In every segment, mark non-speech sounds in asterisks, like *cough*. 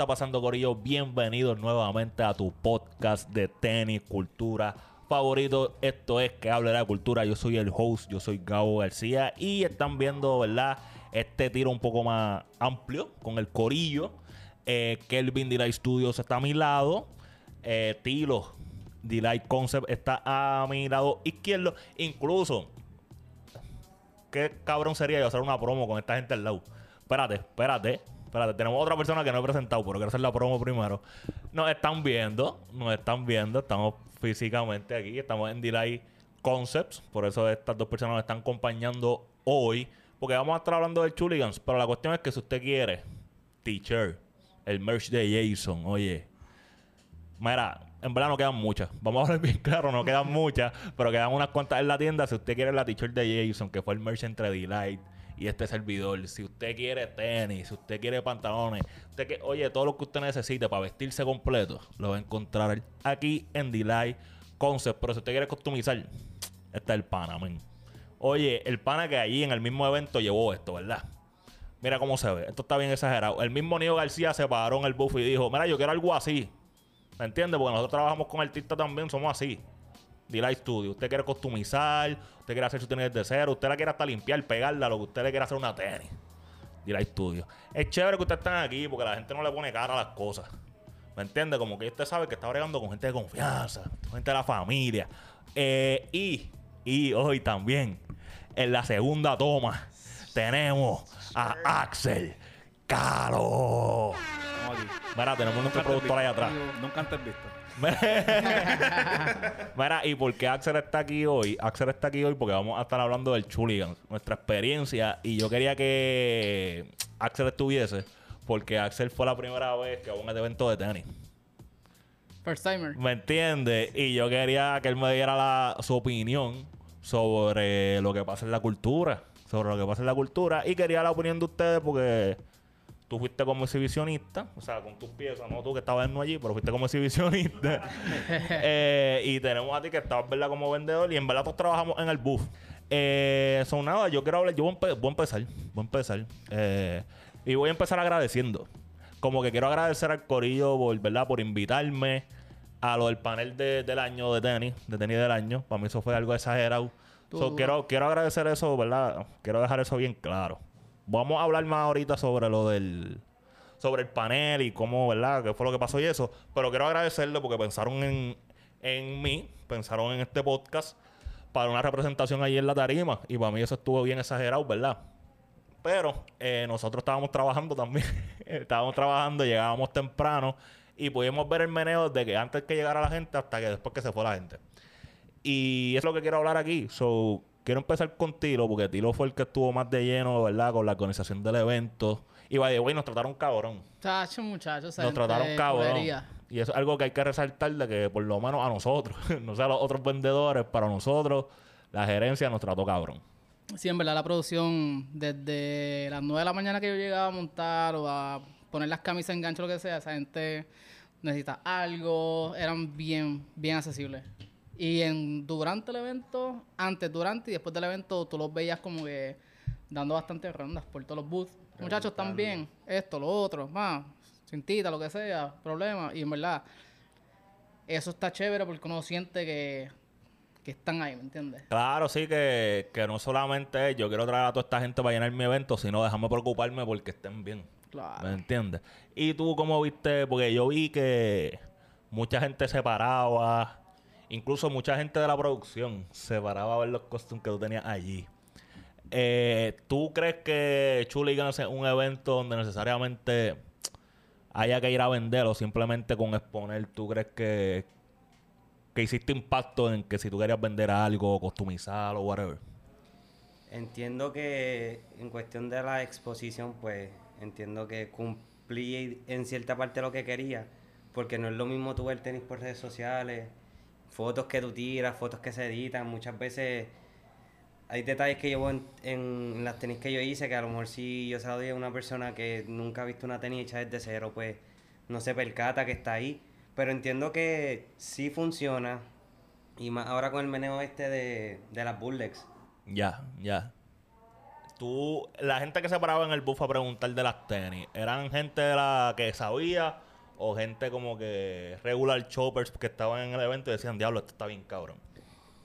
está pasando, Corillo? Bienvenidos nuevamente a tu podcast de tenis, cultura favorito. Esto es Que Hable de la Cultura. Yo soy el host, yo soy Gabo García. Y están viendo, ¿verdad? Este tiro un poco más amplio con el Corillo. Eh, Kelvin Delight Studios está a mi lado. Eh, Tilo Delight Concept está a mi lado izquierdo. Incluso, qué cabrón sería yo hacer una promo con esta gente al lado. Espérate, espérate. Espérate, tenemos otra persona que no he presentado, pero quiero hacer la promo primero. Nos están viendo, nos están viendo, estamos físicamente aquí, estamos en Delay Concepts, por eso estas dos personas nos están acompañando hoy, porque vamos a estar hablando de Chuligans, pero la cuestión es que si usted quiere, teacher, el merch de Jason, oye, mira, en verdad no quedan muchas. Vamos a hablar bien claro, no quedan muchas, pero quedan unas cuantas en la tienda. Si usted quiere la t-shirt de Jason, que fue el merch entre Delight y este servidor, si usted quiere tenis, si usted quiere pantalones, usted que, oye, todo lo que usted necesite para vestirse completo, lo va a encontrar aquí en Delight Concept. Pero si usted quiere customizar, este es el pana, man. Oye, el pana que allí en el mismo evento llevó esto, ¿verdad? Mira cómo se ve. Esto está bien exagerado. El mismo Nio García se paró en el buff y dijo, mira, yo quiero algo así. ¿Me entiendes? Porque nosotros trabajamos con artistas también, somos así. Delight Studio. Usted quiere customizar, usted quiere hacer su tenis de cero, usted la quiere hasta limpiar, pegarla, lo que usted le quiere hacer una tenis. Delight Studio. Es chévere que ustedes estén aquí porque la gente no le pone cara a las cosas. ¿Me entiende? Como que usted sabe que está bregando con gente de confianza, gente de la familia. Eh, y, y hoy también, en la segunda toma, tenemos a Axel Caro. Mira, tenemos nuestro productor ahí atrás. Nunca antes visto. *laughs* Mira, ¿y por qué Axel está aquí hoy? Axel está aquí hoy porque vamos a estar hablando del Chuligan, nuestra experiencia. Y yo quería que Axel estuviese porque Axel fue la primera vez que hubo un evento de tenis. First timer. ¿Me entiendes? Y yo quería que él me diera la- su opinión sobre lo que pasa en la cultura. Sobre lo que pasa en la cultura. Y quería la opinión de ustedes porque tú fuiste como exhibicionista. O sea, con tus piezas, no tú que estabas no allí, pero fuiste como exhibicionista. *laughs* Eh, y tenemos a ti que estabas, ¿verdad? Como vendedor. Y en verdad todos trabajamos en el booth. Eh, son nada, yo quiero hablar. Yo voy a, empe- voy a empezar. Voy a empezar. Eh, y voy a empezar agradeciendo. Como que quiero agradecer al Corillo por, ¿verdad? Por invitarme a lo del panel de- del año de tenis, de tenis del año. Para mí eso fue algo exagerado. So, quiero, quiero agradecer eso, ¿verdad? Quiero dejar eso bien claro. Vamos a hablar más ahorita sobre lo del... Sobre el panel y cómo, ¿verdad? ¿Qué fue lo que pasó y eso? Pero quiero agradecerle porque pensaron en, en mí, pensaron en este podcast para una representación ahí en la tarima. Y para mí eso estuvo bien exagerado, ¿verdad? Pero eh, nosotros estábamos trabajando también. *laughs* estábamos trabajando, llegábamos temprano y pudimos ver el meneo de que antes que llegara la gente hasta que después que se fue la gente. Y es lo que quiero hablar aquí. So, quiero empezar con Tilo, porque Tilo fue el que estuvo más de lleno, ¿verdad? Con la organización del evento. Y by the way, nos trataron cabrón. Chacho, muchachos. Nos trataron cabrón. culería. Y eso es algo que hay que resaltar de que por lo menos a nosotros, *laughs* no sé a los otros vendedores, para nosotros, la gerencia nos trató cabrón. Sí, en verdad, la producción, desde las 9 de la mañana que yo llegaba a montar o a poner las camisas en gancho, lo que sea, esa gente necesita algo, eran bien, bien accesibles. Y en, durante el evento, antes, durante y después del evento, tú los veías como que dando bastantes rondas por todos los booths. Muchachos, están bien, esto, lo otro, más, cintita, lo que sea, problema. Y en verdad, eso está chévere porque uno siente que, que están ahí, ¿me entiendes? Claro, sí, que, que no solamente yo quiero traer a toda esta gente para llenar mi evento, sino déjame preocuparme porque estén bien. Claro. ¿Me entiendes? Y tú, ¿cómo viste? Porque yo vi que mucha gente se paraba, incluso mucha gente de la producción se paraba a ver los costumes que tú tenías allí. Eh, ¿Tú crees que Chuligans es un evento donde necesariamente haya que ir a vender o simplemente con exponer? ¿Tú crees que, que hiciste impacto en que si tú querías vender algo, customizar o whatever? Entiendo que en cuestión de la exposición, pues entiendo que cumplí en cierta parte lo que quería, porque no es lo mismo tú ver tenis por redes sociales, fotos que tú tiras, fotos que se editan, muchas veces hay detalles que yo en, en las tenis que yo hice, que a lo mejor si yo se lo doy a una persona que nunca ha visto una tenis hecha desde cero, pues no se percata que está ahí. Pero entiendo que sí funciona, y más ahora con el meneo este de, de las Bulldogs. Ya, ya. tú, la gente que se paraba en el bus a preguntar de las tenis, ¿eran gente de la que sabía o gente como que regular choppers que estaban en el evento y decían, diablo, esto está bien cabrón?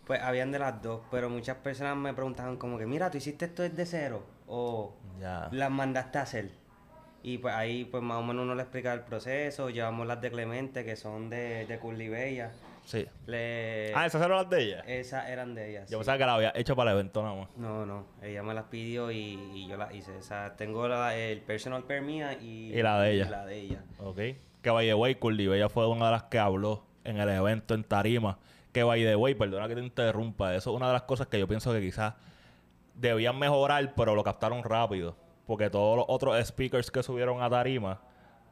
Pues habían de las dos, pero muchas personas me preguntaban como que, mira, ¿tú hiciste esto desde cero? O Ya. las mandaste a hacer. Y pues ahí pues más o menos uno le explica el proceso, llevamos las de Clemente que son de, de Curly Bella. Sí. Le... Ah, esas eran las de ella. Esas eran de ellas. Yo sí. pensaba que la había hecho para el evento nada más. No, no, ella me las pidió y, y yo las hice. O sea, tengo la- el personal pair mía y, Y la de ella. la de ella. Ok. Que by the way, Bella fue una de las que habló en el evento en Tarima. Que by the way, perdona que te interrumpa, eso es una de las cosas que yo pienso que quizás debían mejorar, pero lo captaron rápido. Porque todos los otros speakers que subieron a Tarima,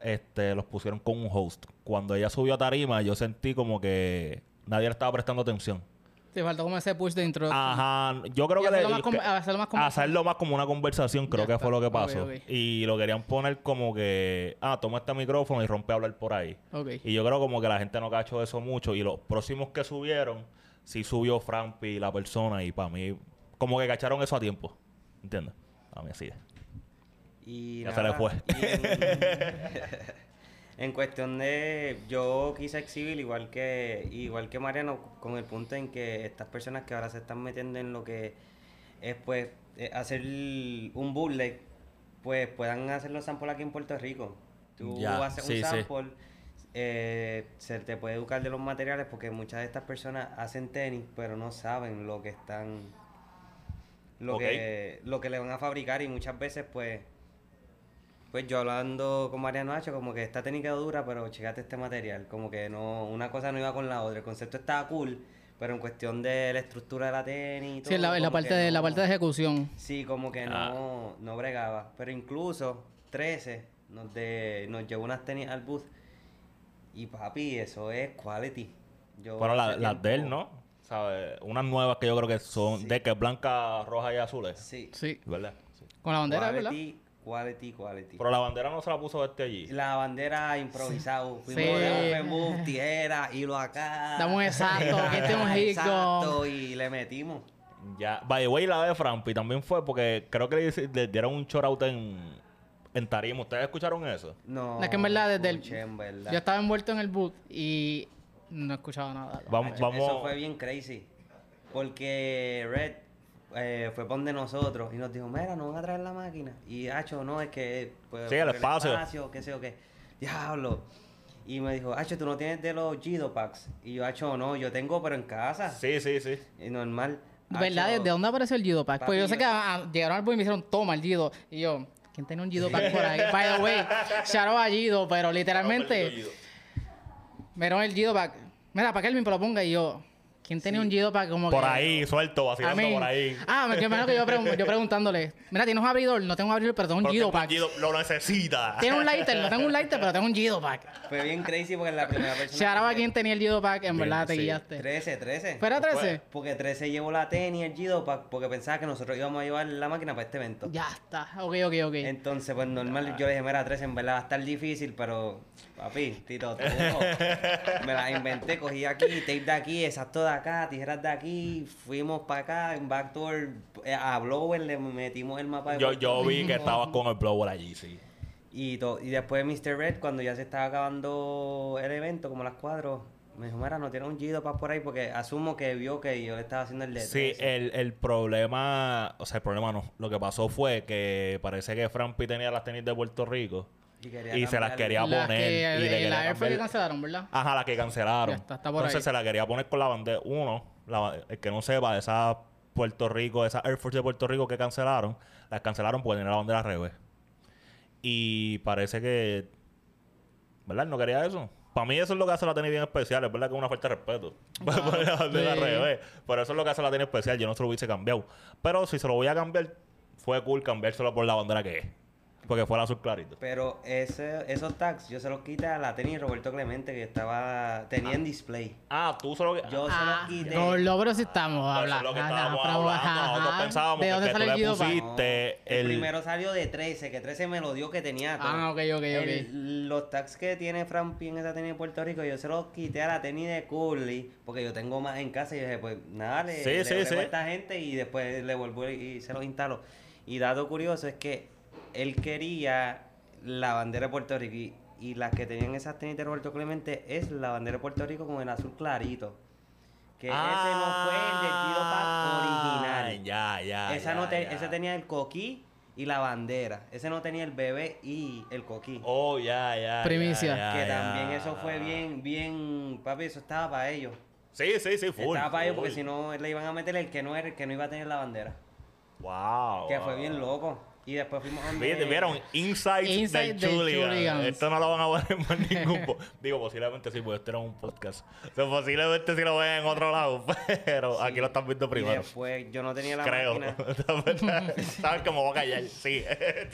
este, los pusieron con un host. Cuando ella subió a Tarima, yo sentí como que nadie le estaba prestando atención. Te faltó como ese push de introducción. Ajá, yo creo Y que, hacerlo le- más com- que- hacerlo más como- hacerlo más como una conversación, creo Ya que está. fue lo que pasó. Y lo querían poner como que, ah, toma este micrófono y rompe a hablar por ahí. Ok. Y yo creo como que la gente no cachó eso mucho. Y los próximos que subieron, sí subió Frampi, la persona, y para mí, como que cacharon eso a tiempo. ¿Entiendes? A mí así es. Y Ya se le fue. y En, *laughs* en cuestión de, yo quise exhibir igual que igual que Mariano con el punto en que estas personas que ahora se están metiendo en lo que es pues eh, hacer un bootleg, pues puedan hacer los samples aquí en Puerto Rico. Tú haces sí, un sample, eh, se te puede educar de los materiales porque muchas de estas personas hacen tenis, pero no saben lo que están lo que lo que le van a fabricar y muchas veces pues pues yo hablando con Mariano Hacho, como que esta técnica dura, pero checate este material. Como que no, una cosa no iba con la otra. El concepto estaba cool, pero en cuestión de la estructura de la tenis y todo. Sí, en la, en la parte de, la no- parte de ejecución. Sí, como que Ah. no, no bregaba. Pero incluso 13 nos, de, nos llevó unas tenis al booth. Y papi, eso es quality. Yo Pero la- las de él, ¿no? ¿Sabes? Unas nuevas que yo creo que son Sí. de que es blanca, roja y azules. Sí. Sí. ¿Verdad? Sí. Con la bandera, ¿verdad? Quality, quality. Pero la bandera no se la puso este allí. La bandera improvisado. Fuimos Sí. de tijera, hilo acá. Damos exacto, aquí *laughs* este es un hit Exacto, y le metimos. Ya, by the way, la de Frampi también fue porque creo que le, dieron un short out en, en Tarima. ¿Ustedes escucharon eso? No, Es que en verdad desde el- escuché, en verdad. Yo estaba envuelto en el boot y no escuchaba nada. Vamos, Eso vamos. fue bien crazy. Porque Red eh, fue por de nosotros y nos dijo, mira, no van a traer la máquina. Y Hacho, no, es que... Pues, Sí, el espacio. qué sé yo qué. Diablo. Y me dijo, Hacho, ¿tú no tienes de los Gido Packs? Y yo, Hacho, no, yo tengo, pero en casa. Sí, sí, sí. Y normal. ¿Verdad? ¿De dónde apareció el Jido Pack? Pues yo sé que llegaron al boot y me dijeron, toma el Jido. Y yo, ¿quién tiene un Jido Pack por ahí? By the way, *laughs* shout out a Jido, pero literalmente, vieron el Jido Pack. Mira, para que él me lo ponga y yo, ¿quién tenía un Jido Pack como Por que- ahí, suelto, I vacilando mean, por ahí. Ah, me menos que yo, pregun- yo *laughs* preguntándole, mira, ¿tienes un abridor? No tengo un abridor, pero tengo un un Pack. Jido- Lo necesita. *laughs* Tiene un lighter, no tengo un lighter, pero tengo un Jido Pack. Fue bien crazy porque la primera persona... Shout out a que- quien tenía el Jido Pack, en Bien, verdad te sí. guiaste. 13, 13. ¿Fuera 13? Porque 13 llevó la tenis, el Gido, pa- porque pensaba que nosotros íbamos a llevar la máquina para este evento. Ya está, ok, ok, ok. Entonces, pues normal, yo le dije, mira, 13, en verdad va a estar difícil, pero papi, Tito, *laughs* me la inventé, cogí aquí, tape de aquí, exacto de acá, tijeras de aquí, fuimos para acá, en backdoor, eh, a Blower le metimos el mapa de Yo, yo vi que estabas con el blower allí, sí. Y, to- y después Mr. Red, cuando ya se estaba acabando el evento, como las cuatro, me dijo, mira, no tiene un Gido para por ahí, porque asumo que vio que yo le estaba haciendo el de Sí, 13. el, el problema, o sea, el problema no. Lo que pasó fue que parece que Frampi tenía las tenis de Puerto Rico Y, se las quería Las poner. que, y le quería la Air Force que cancelaron, ¿verdad? Ajá, la que cancelaron. Ya está, está por Entonces ahí. se la quería poner con la bandera. Uno, la- el que no sepa, esa Puerto Rico, esa Air Force de Puerto Rico que cancelaron, las cancelaron porque tenía la bandera al revés. Y parece que. ¿Verdad? No quería eso. Para mí eso es lo que hace la tenis bien especial. Es verdad que es una falta de respeto. *laughs* Poner la bandera al sí. revés. Pero eso es lo que hace la tenis especial. Yo no se lo hubiese cambiado. Pero si se lo voy a cambiar, fue cool cambiárselo por la bandera que es. Porque fue el azul clarito. Pero ese, esos tags yo se los quité a la tenis Roberto Clemente que estaba tenía en display. Ah, tú solo. Yo Ah, se los quité. Con logros sí estamos Eso es hablando. lo que Ajá, estábamos pero, hablando. ajá, Nosotros ajá. pensábamos ¿De que, dónde que tú el le pusiste el, el... primero salió de 13, que 13 me lo dio que tenía todo. Ah, ok, ok, ok. El- los tags que tiene Frampi en esa tenis de Puerto Rico, yo se los quité a la tenis de Curly, porque yo tengo más en casa y dije, pues nada, le, Sí, le sí, sí. a esta gente y después le vuelvo y, y se los instalo. Y dato curioso es que él quería la bandera de Puerto Rico y, y las que tenían esas tenis de Roberto Clemente es la bandera de Puerto Rico con el azul clarito. Que ese no fue el de Guido Paz original. Ah, Ya, ya. Esa ya, no te- ya. ese tenía el coquí y la bandera. Ese no tenía el bebé y el coquí. Oh, ya, ya. Primicia. ya, ya, que ya. también eso fue bien, bien, papi, eso estaba para ellos. Sí, sí, sí, full. estaba para ellos porque si no le iban a meter el que no era, el que no iba a tener la bandera. Wow. Que wow. fue bien loco. Y después fuimos a donde- vieron Insights Insight del Chuligan. Esto no lo van a ver en más ningún po- Digo, posiblemente sí, porque esto era un podcast. O sea, posiblemente sí lo ven en otro lado, *laughs* pero aquí lo están viendo Y primero. después yo no tenía la Creo. máquina. *laughs* ¿Sabes cómo va a callar? Sí.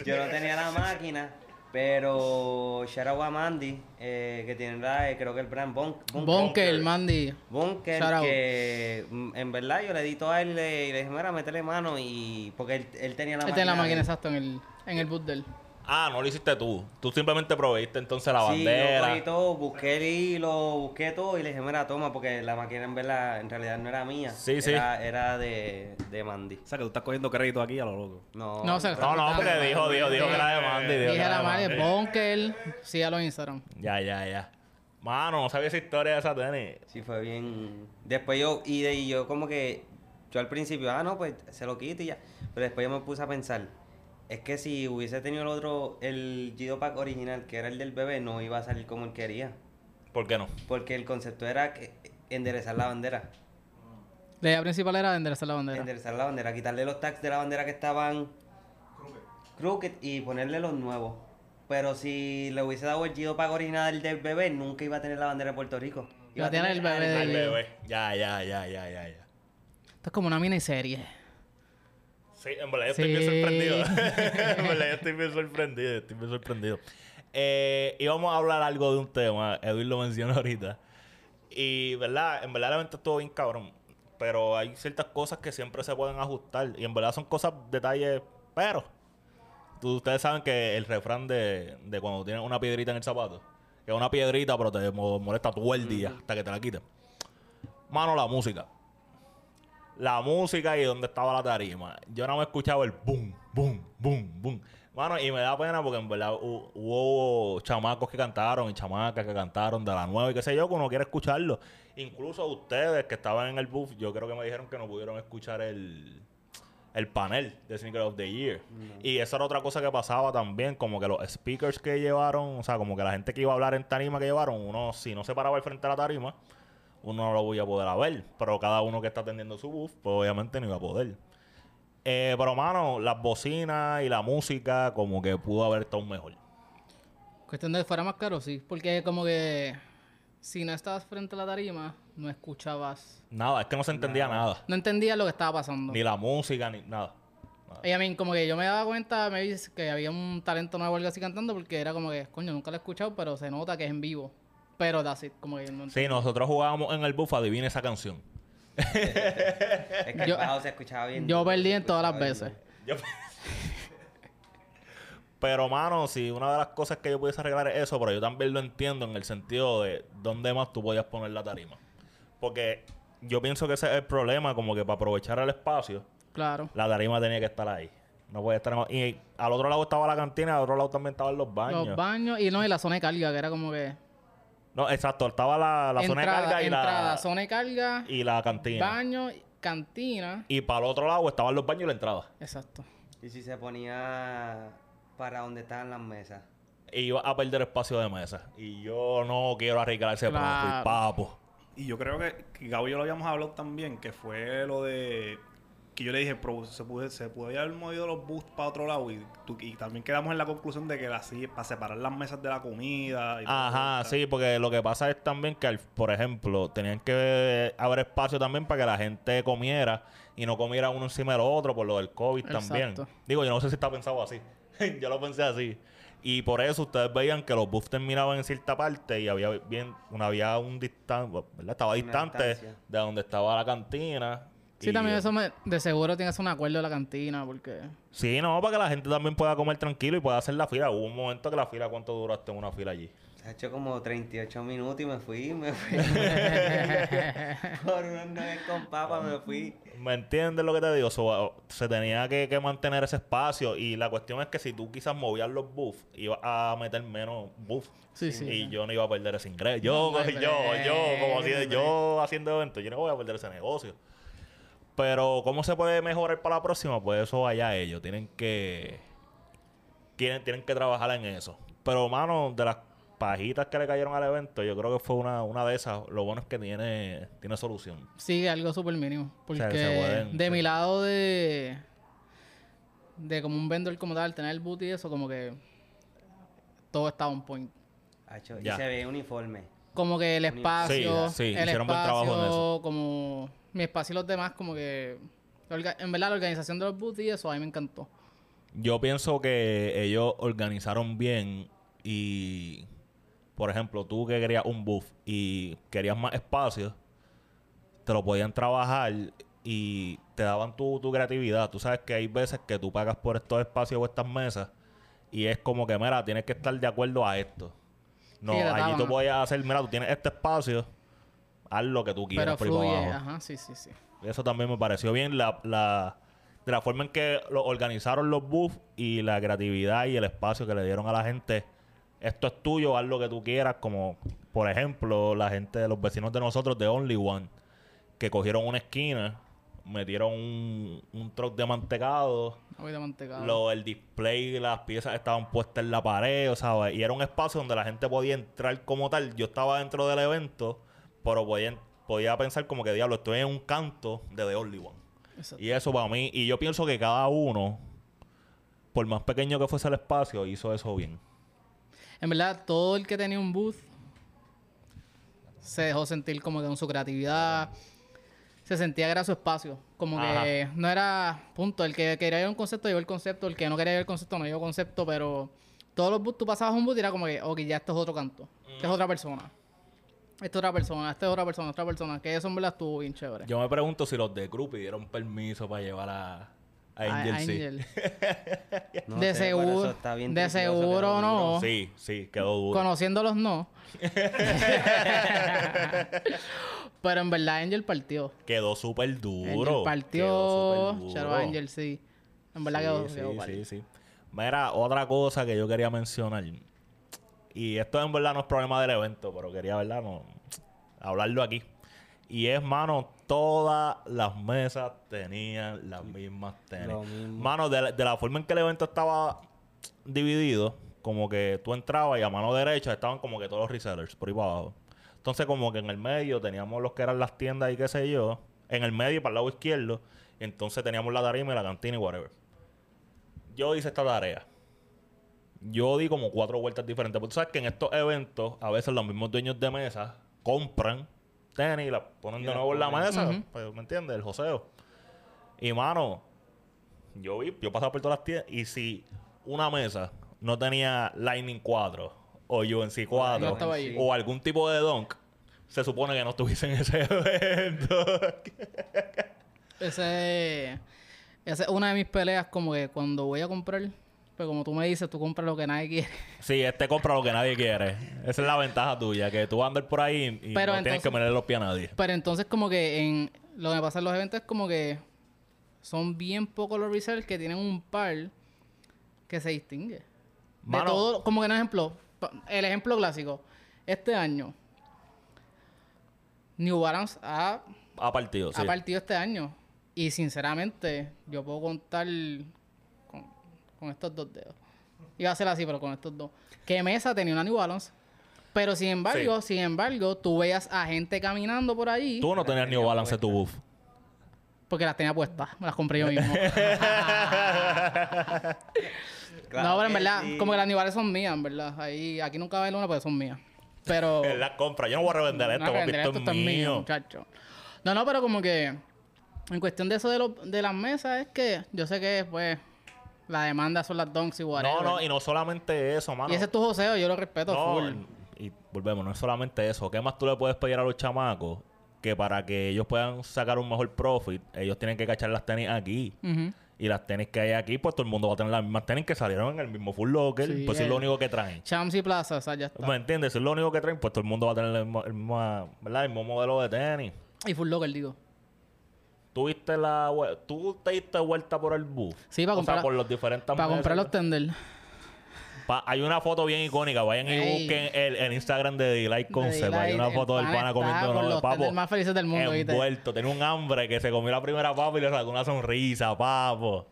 Yo no tenía la máquina. Pero shout out a Mandy, eh, que tiene la, eh, creo que el brand Bon- Bunker. Bunker, Mandy. Bunker, Shout out. que mm, en verdad yo le di todo a él y le dije, mira, métele mano y... Porque él, él tenía la Él máquina. tiene la máquina exacto en el, en el boot del. Ah, no lo hiciste tú. Tú simplemente proveíste entonces la Sí, bandera. cogí todo, busqué el hilo, busqué todo y le dije, mira, toma, porque la máquina en verdad, en realidad no era mía. Sí, sí. era, de, de Mandy. O sea, que tú estás cogiendo crédito aquí a lo loco. No, No, se- no, no, porque dijo, dijo, dijo que era de Mandy. dijo que Dije era la de madre, Mandy. Bunker. Sígalo en Instagram. Ya, ya, ya. Mano, no sabía esa historia de esa tenis. Sí, fue bien. Después yo, y de y yo como que, yo al principio, ah, no, pues se lo quito y ya. Pero después yo me puse a pensar, es que si hubiese tenido el otro, el Gido Pack original, que era el del bebé, no iba a salir como él quería. ¿Por qué no? Porque el concepto era que, enderezar la bandera. La idea principal era enderezar la bandera. Enderezar la bandera, quitarle los tags de la bandera que estaban crooked y ponerle los nuevos. Pero si le hubiese dado el Gido Pack original del bebé, nunca iba a tener la bandera de Puerto Rico. Iba a tener el bebé El- bebé. Ya, ya, ya, ya, ya, ya. Esto es como una miniserie. Sí, en verdad yo estoy bien sorprendido. *laughs* en verdad yo estoy bien sorprendido, estoy bien sorprendido. Eh, y vamos a hablar algo de un tema, Edwin lo mencionó ahorita. Y, ¿verdad? En verdad el evento estuvo bien cabrón. Pero hay ciertas cosas que siempre se pueden ajustar. Y en verdad son cosas, detalles, pero... tú- ustedes saben que el refrán de, de cuando tienes una piedrita en el zapato, que es una piedrita, pero te mo- molesta todo el día hasta que te la quiten. Mano, la música la música y dónde estaba la tarima. Yo no me escuchaba el boom, boom, boom, boom. Mano, y me da pena porque en verdad hu- hubo chamacos que cantaron y chamacas que cantaron de la nueva y qué sé yo, que uno quiere escucharlo. Incluso ustedes que estaban en el booth, yo creo que me dijeron que no pudieron escuchar el, el panel de Sneaker of the Year. Y esa era otra cosa que pasaba también, como que los speakers que llevaron, o sea, como que la gente que iba a hablar en tarima que llevaron, uno si no se paraba al frente de la tarima, uno no lo voy a poder ver. Pero cada uno que está atendiendo su booth, pues obviamente no iba a poder. Eh, pero, mano, las bocinas y la música, como que pudo haber estado mejor. Cuestión de que fuera más caro, sí. Porque como que si no estabas frente a la tarima, no escuchabas. Nada, es que no se entendía nada. No entendías lo que estaba pasando. Ni la música, ni nada. Y a mí, como que yo me daba cuenta, me dice que había un talento nuevo algo así cantando, porque era como que, coño, nunca lo he escuchado, pero se nota que es en vivo. Pero that's it, como que no Sí, nosotros jugábamos en el booth, adivina esa canción. Es que Yo- el bajo se escuchaba bien. Yo perdí en todas las veces. Yo- *laughs* pero, mano, si una de las cosas que yo pudiese arreglar es eso, pero yo también lo entiendo en el sentido de dónde más tú podías poner la tarima. Porque yo pienso que ese es el problema, como que para aprovechar el espacio, Claro. la tarima tenía que estar ahí. No podía estar en- Y al otro lado estaba la cantina, al otro lado también estaban los baños. Los baños y no, y la zona de carga, que era como que. No, exacto, estaba la, la zona de carga y entrada, la, zona de carga, y la cantina. baño, cantina. Y para el otro lado estaban los baños y la entrada. Exacto. Y si se ponía para donde estaban las mesas. Y iba a perder espacio de mesa. Y yo no quiero arriesgar ese Claro. papo. Y yo creo que, que Gabo y yo lo habíamos hablado también, que fue lo de que yo le dije, "Pro, se puede, se puede haber movido los bus para otro lado y, tú- y también quedamos en la conclusión de que así para separar las mesas de la comida. Y todo Ajá, sí, porque lo que pasa es también que, por ejemplo, tenían que haber espacio también para que la gente comiera y no comiera uno encima del otro por lo del COVID también. Digo, yo no sé si está pensado así. *laughs* yo lo pensé así. Y por eso ustedes veían que los buffs terminaban en cierta parte y había bien, una, había un distante, ¿verdad? Estaba Una distante distancia. de donde estaba la cantina. Sí, Y- también eso me, de seguro tienes un acuerdo de la cantina, porque. Sí, no, para que la gente también pueda comer tranquilo y pueda hacer la fila. Hubo un momento que la fila, ¿cuánto duraste en una fila allí? Se ha hecho como 38 minutos y me fui, me fui. *laughs* *laughs* Por unos nueve con papa me fui. ¿Me entiendes lo que te digo? So, se tenía que, que mantener ese espacio y la cuestión es que si tú quizás movías los buffs, ibas a meter menos buffs. Sí, sí. Y yo no iba a perder ese ingreso. Yo, No, *laughs* yo, yo, como hay yo haciendo eventos, yo no voy a perder ese negocio. Pero, ¿cómo se puede mejorar para la próxima? Pues eso allá ellos. Tienen que. Tienen, tienen que trabajar en eso. Pero, mano, de las pajitas que le cayeron al evento, yo creo que fue una, una de esas. Lo bueno es que tiene, tiene solución. Sí, algo súper mínimo. Porque sea, se pueden- de mi lado de... De como un vendor como tal, tener el boot y eso, como que... Todo estaba on point. Hacho, y Ya. se ve uniforme. Como que el espacio, Sí, sí, el hicieron buen trabajo en espacio, eso. como mi espacio y los demás, como que en verdad la organización de los booths y eso a mí me encantó. Yo pienso que ellos organizaron bien y, por ejemplo, tú que querías un buff y querías más espacio, te lo podían trabajar y te daban tu, tu creatividad. Tú sabes que hay veces que tú pagas por estos espacios o estas mesas y es como que, mira, tienes que estar de acuerdo a esto. No, allí tú podías hacer, mira, tú tienes este espacio, haz lo que tú quieras Pero por fluye, abajo. ajá, sí, sí, sí. Eso también me pareció bien. La, la, de la forma en que lo organizaron los buffs y la creatividad y el espacio que le dieron a la gente. Esto es tuyo, haz lo que tú quieras. Como, por ejemplo, la gente de los vecinos de nosotros de Only One, que cogieron una esquina, metieron un, un truck de mantecado. De mantecado. Lo, el display, las piezas estaban puestas en la pared, o sea, y era un espacio donde la gente podía entrar como tal. Yo estaba dentro del evento, pero podía, podía pensar como que, diablo, estoy en un canto de The Only One. Exacto. Y eso para mí, y yo pienso que cada uno, por más pequeño que fuese el espacio, hizo eso bien. En verdad, todo el que tenía un booth se dejó sentir como que con su creatividad. Se sentía que era su espacio. Como que no era punto. El que quería llevar un concepto, llevó el concepto. El que no quería llevar el concepto, no llevó concepto. Pero todos los booths, tú pasabas un booth y era como que, ok, ya esto es otro canto. Esta es otra persona. Esta es otra persona, esta es otra persona, otra persona. Que eso en verdad estuvo bien chévere. Yo me pregunto si los de Group pidieron permiso para llevar a, a Angel, A- sí. Angel. *laughs* No de sé, seguro, está bien de seguro no. duro. Sí, sí, quedó duro. Conociéndolos no. *laughs* Pero en verdad Angel partió. Quedó súper duro. Angel partió. Quedó. Angel, sí. En verdad Sí, quedó, sí, quedó sí, sí. Mira, otra cosa que yo quería mencionar. Y esto en verdad no es problema del evento, pero quería, ¿verdad? No, hablarlo aquí. Y es, mano, todas las mesas tenían las mismas tenis. Mano, de, la- de la forma en que el evento estaba dividido, como que tú entrabas y a mano derecha estaban como que todos los resellers por ahí para abajo. Entonces, como que en el medio teníamos los que eran las tiendas y qué sé yo. En el medio, para el lado izquierdo, entonces teníamos la tarima y la cantina y whatever. Yo hice esta tarea. Yo di como cuatro vueltas diferentes. Porque tú sabes que en estos eventos, a veces los mismos dueños de mesa compran tenis y las ponen Y de nuevo en la mesa. Pues, ¿Me entiendes? El joseo. Y mano, yo vi, yo pasaba por todas las tiendas y si una mesa no tenía Lightning 4 o UNC 4 No estaba ahí. o algún tipo de donk, se supone que no estuviese en ese *laughs* evento. Ese, esa es una de mis peleas, como que cuando voy a comprar, pues como tú me dices, tú compras lo que nadie quiere. *laughs* sí, este compra lo que nadie quiere. Esa es la ventaja tuya, que tú vas a andar por ahí y Pero no tienes que meterle los pies a nadie. Pero entonces como que en lo que pasa en los eventos es como que son bien pocos los resellers que tienen un par que se distingue. Mano. De todo, como que un ejemplo, el ejemplo clásico, este año New Balance ha, A partido, sí. ha partido este año y sinceramente yo puedo contar con, con estos dos dedos. Iba a ser así, pero con estos dos. Que Mesa tenía una New Balance. Pero sin embargo, sin embargo, tú veías a gente caminando por allí. Tú no tenías New Balance en tu buff. Porque las tenía puestas, me las compré yo mismo. Claro *laughs* no, pero en verdad, sí. como que las New Balance son mías, en verdad. Ahí, aquí nunca va a haber una, pero son mías. Pero. Él *laughs* las compra. Yo no voy a revender esto, No, esto, esto es mío, mío. muchacho. No, no, pero como que en cuestión de eso de, los- de las mesas es que yo sé que pues la demanda son las donks y whatever. No, no, y no solamente eso, mano. Y ese es tu joseo, yo lo respeto No, full. y volvemos, no es solamente eso. ¿Qué más tú le puedes pedir a los chamacos? Que para que ellos puedan sacar un mejor profit, ellos tienen que cachar las tenis aquí. Y las tenis que hay aquí, pues todo el mundo va a tener las mismas tenis que salieron en el mismo Full Locker. Sí, pues es lo único que traen. Champs y Plaza, o sea, ya está. ¿Me entiendes? Es lo único que traen, pues todo el mundo va a tener el mismo, el mismo- ¿verdad? el mismo modelo de tenis. Y Full Locker, digo. ¿Tú, viste la, ¿Tú te diste vuelta por el bus? Sí, para O sea, por los diferentes Para comprar los tender. Pa- hay una foto bien icónica. Vayan y Ey. busquen el, el Instagram de Delight Concept. Hay una foto del pana comiendo con los papo. tenders más felices del mundo. Envuelto. Tenía un hambre que se comió la primera papa y le sacó una sonrisa, papo.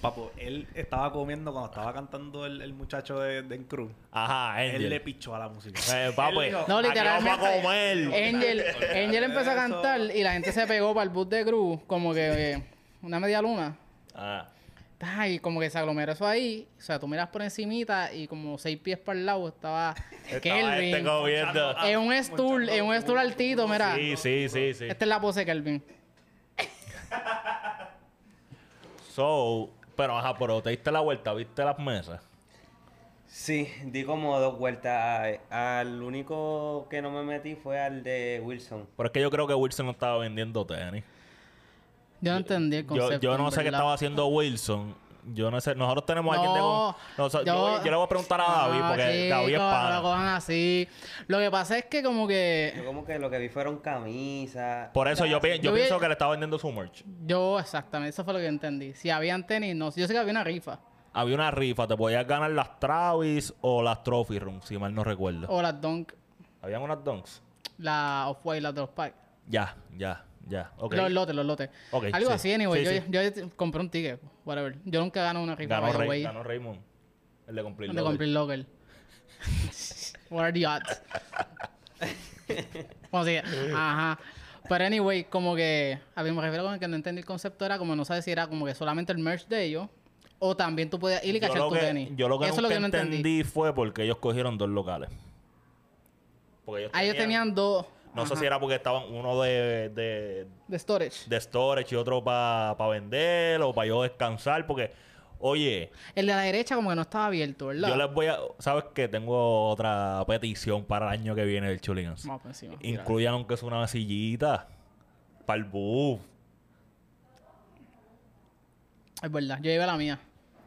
Papo, él estaba comiendo cuando estaba cantando el, el muchacho de, de Cruz. Ajá, Él Angel. le pichó a la música. Eh, papo, Él dijo, No, aquí literalmente. vamos a comer. Angel, Angel empezó a cantar y la gente se pegó para el bus de Cruz, como que eh, una media luna. Ah, Ay, como que se aglomeró eso ahí. O sea, tú miras por encimita y como seis pies para el lado estaba estaba Kelvin. este comiendo. en un stool, en un stool altito, mira. Sí, sí, sí, sí. Esta es la pose de Kelvin. So, pero ajá, pero te diste la vuelta, viste las mesas. Sí, di como dos vueltas. Al único que no me metí fue al de Wilson. Pero es que yo creo que Wilson no estaba vendiendo tenis. Yo no entendí el Yo, concepto. yo no en sé qué estaba haciendo Wilson. Yo no sé. Nosotros tenemos a alguien de... No, yo, yo- yo le voy a preguntar a David No, porque David es chico, no pana. lo cojan así. Lo que pasa es que como Yo que... como que lo que vi fueron camisas. Por eso yo, pi- yo Yo vi- pienso que le estaba vendiendo su merch. Yo, exactamente, eso fue lo que entendí. Si habían tenis, no. Yo sé que había una rifa. Había una rifa, te podías ganar las Travis o las Trophy Room, si mal no recuerdo. O las Dunk, Habían unas Dunks. la Off-White, las de los packs. Ya, ya, ya. Ok. Los lotes, los lotes. Algo sí. así, anyway. Sí, yo, yo compré un ticket, whatever. Yo nunca gano una rifa, ganó, Ray- ganó Raymond. El de cumplir De cumplir local. *laughs* What are the odds? *laughs* Ajá. Pero anyway, como que a mí me refiero con el que no entendí el concepto era como no sabes si era como que solamente el merch de ellos o también tú podías ir y Yo cachar tu que, tenis. yo lo que Eso nunca lo que no entendí, entendí. fue porque ellos cogieron dos locales. Porque ellos Ah, ellos tenían dos No sé si era porque estaban uno de, de, de storage. de storage y otro para vender o para yo descansar. Porque, oye, El de la derecha como que no estaba abierto, ¿verdad? yo les voy a... ¿Sabes qué? Tengo otra petición para el año que viene del Chuligans. Vamos por encima. Incluyan aunque sea una sillita para el buff. Es verdad, yo llevé la mía.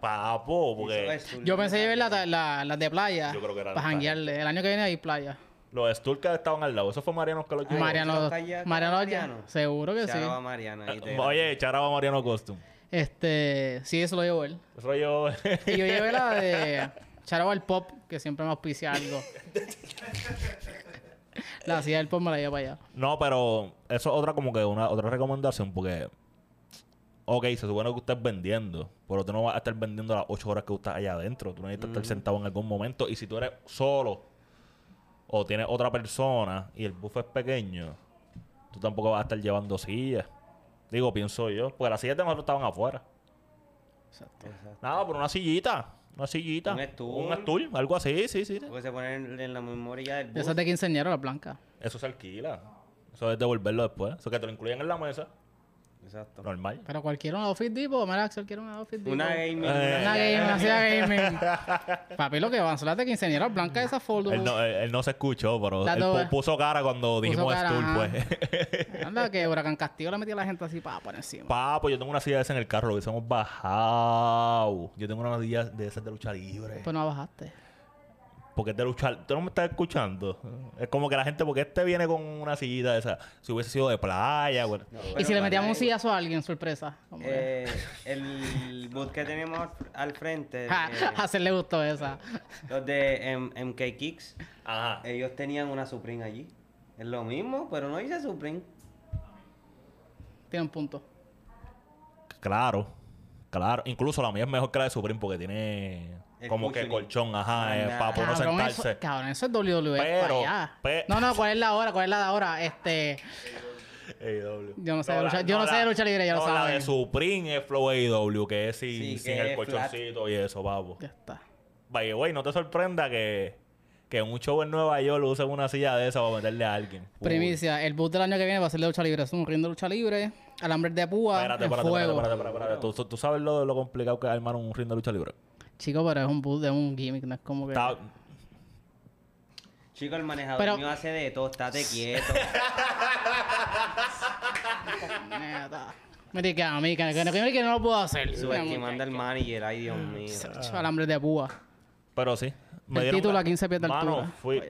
Papo, porque es Yo pensé llevar las la, las de playa Yo creo que eran para janguearle. El año que viene hay playa. Los Sturkas estaban al lado. Eso fue Mariano que lo llevó. Mariano, Mariano, Mariano? seguro que sí. Shout out a Mariana. ahí te- Eh, Oye, charaba Mariano Costum. Este, sí, eso lo llevó él. Eso lo llevó... Y yo llevé la de *laughs* Charaba el Pop, que siempre me auspicia algo. la hacía del Pop me la llevé para allá. No, pero eso es otra como que una otra recomendación porque ok, se supone que usted es vendiendo, pero tú no vas a estar vendiendo las 8 horas que usted allá adentro. Tú necesitas estar sentado en algún momento y si tú eres solo o tienes otra persona y el buffet es pequeño, tú tampoco vas a estar llevando sillas. Digo, pienso yo, porque las sillas de nosotros estaban afuera. Exacto. Nada, pero una sillita, una sillita, Un stool. un stool, algo así, sí, sí. Porque se ponen en la memoria del bus. Esas de quinceañero, la blanca. Eso se alquila. Eso es devolverlo después. Eso que te lo incluyen en la mesa, Exacto. normal. Pero cualquiera una Office Depot, mira, Axel quiere una Office Depot. Una gaming. Eh. Una gaming, una *laughs* gaming. Papi, lo que van son las de quinceañero blancas esas foldable. Él no, él, él no se escuchó, pero La él doble. puso cara cuando dijimos cara, stool, ajá. pues. *laughs* Anda, que Huracán Castillo le metía a la gente así para por encima. Papo, yo tengo una silla de esas en el carro, lo hubiésemos bajado. Yo tengo una silla de esas de lucha libre. Pues no bajaste. Porque es de lucha Tú no me estás escuchando. Es como que la gente, porque este viene con una sillita de esa. Si hubiese sido de playa, güey. No, y si le metíamos un sillazo a alguien, sorpresa. Eh, el bus que tenemos al, frente, *laughs* Ja, eh, a le gustó esa. los de M- MK Kicks, Ajá. ellos tenían una Supreme allí. Es lo mismo, pero no dice Supreme. Tiene un punto. Claro. Claro. Incluso la mía es mejor que la de Supreme porque tiene El como que colchón, ajá, eh, para poder Cabrón, sentarse. eso, cabrón, eso es WWE Pero, para allá. pe- No, no, ¿cuál es la hora? ¿Cuál es la de ahora? Este, AEW. Yo no sé de la- lucha- yo no sé de lucha libre, ya lo no, La saben. de Supreme es Flow AEW, que es sin, Sí, sin que el es colchoncito y eso, papo. ya está. Vaya, güey, no te sorprenda que, que un show en Nueva York usen una silla de esa para meterle a alguien. Uy. Primicia, el boot del año que viene va a ser de lucha libre. Es un ring de lucha libre, alambre de púa, Espérate, en espérate, espérate, fuego. espérate, espérate, espérate. ¿Tú, tú sabes lo, lo complicado que es armar un ring de lucha libre. Chico, pero es un boot de un gimmick, no es como que... Está- Chico, el manejador Pero- mío hace de todo, estate *laughs* quieto. Neta. Me dice que a mí, que, que, que- que no lo puedo hacer. Subestimando al manager, ay Dios mío. Chacho, Alambre de púa. Pero sí. El título a 15 pies de Mano, altura. fui...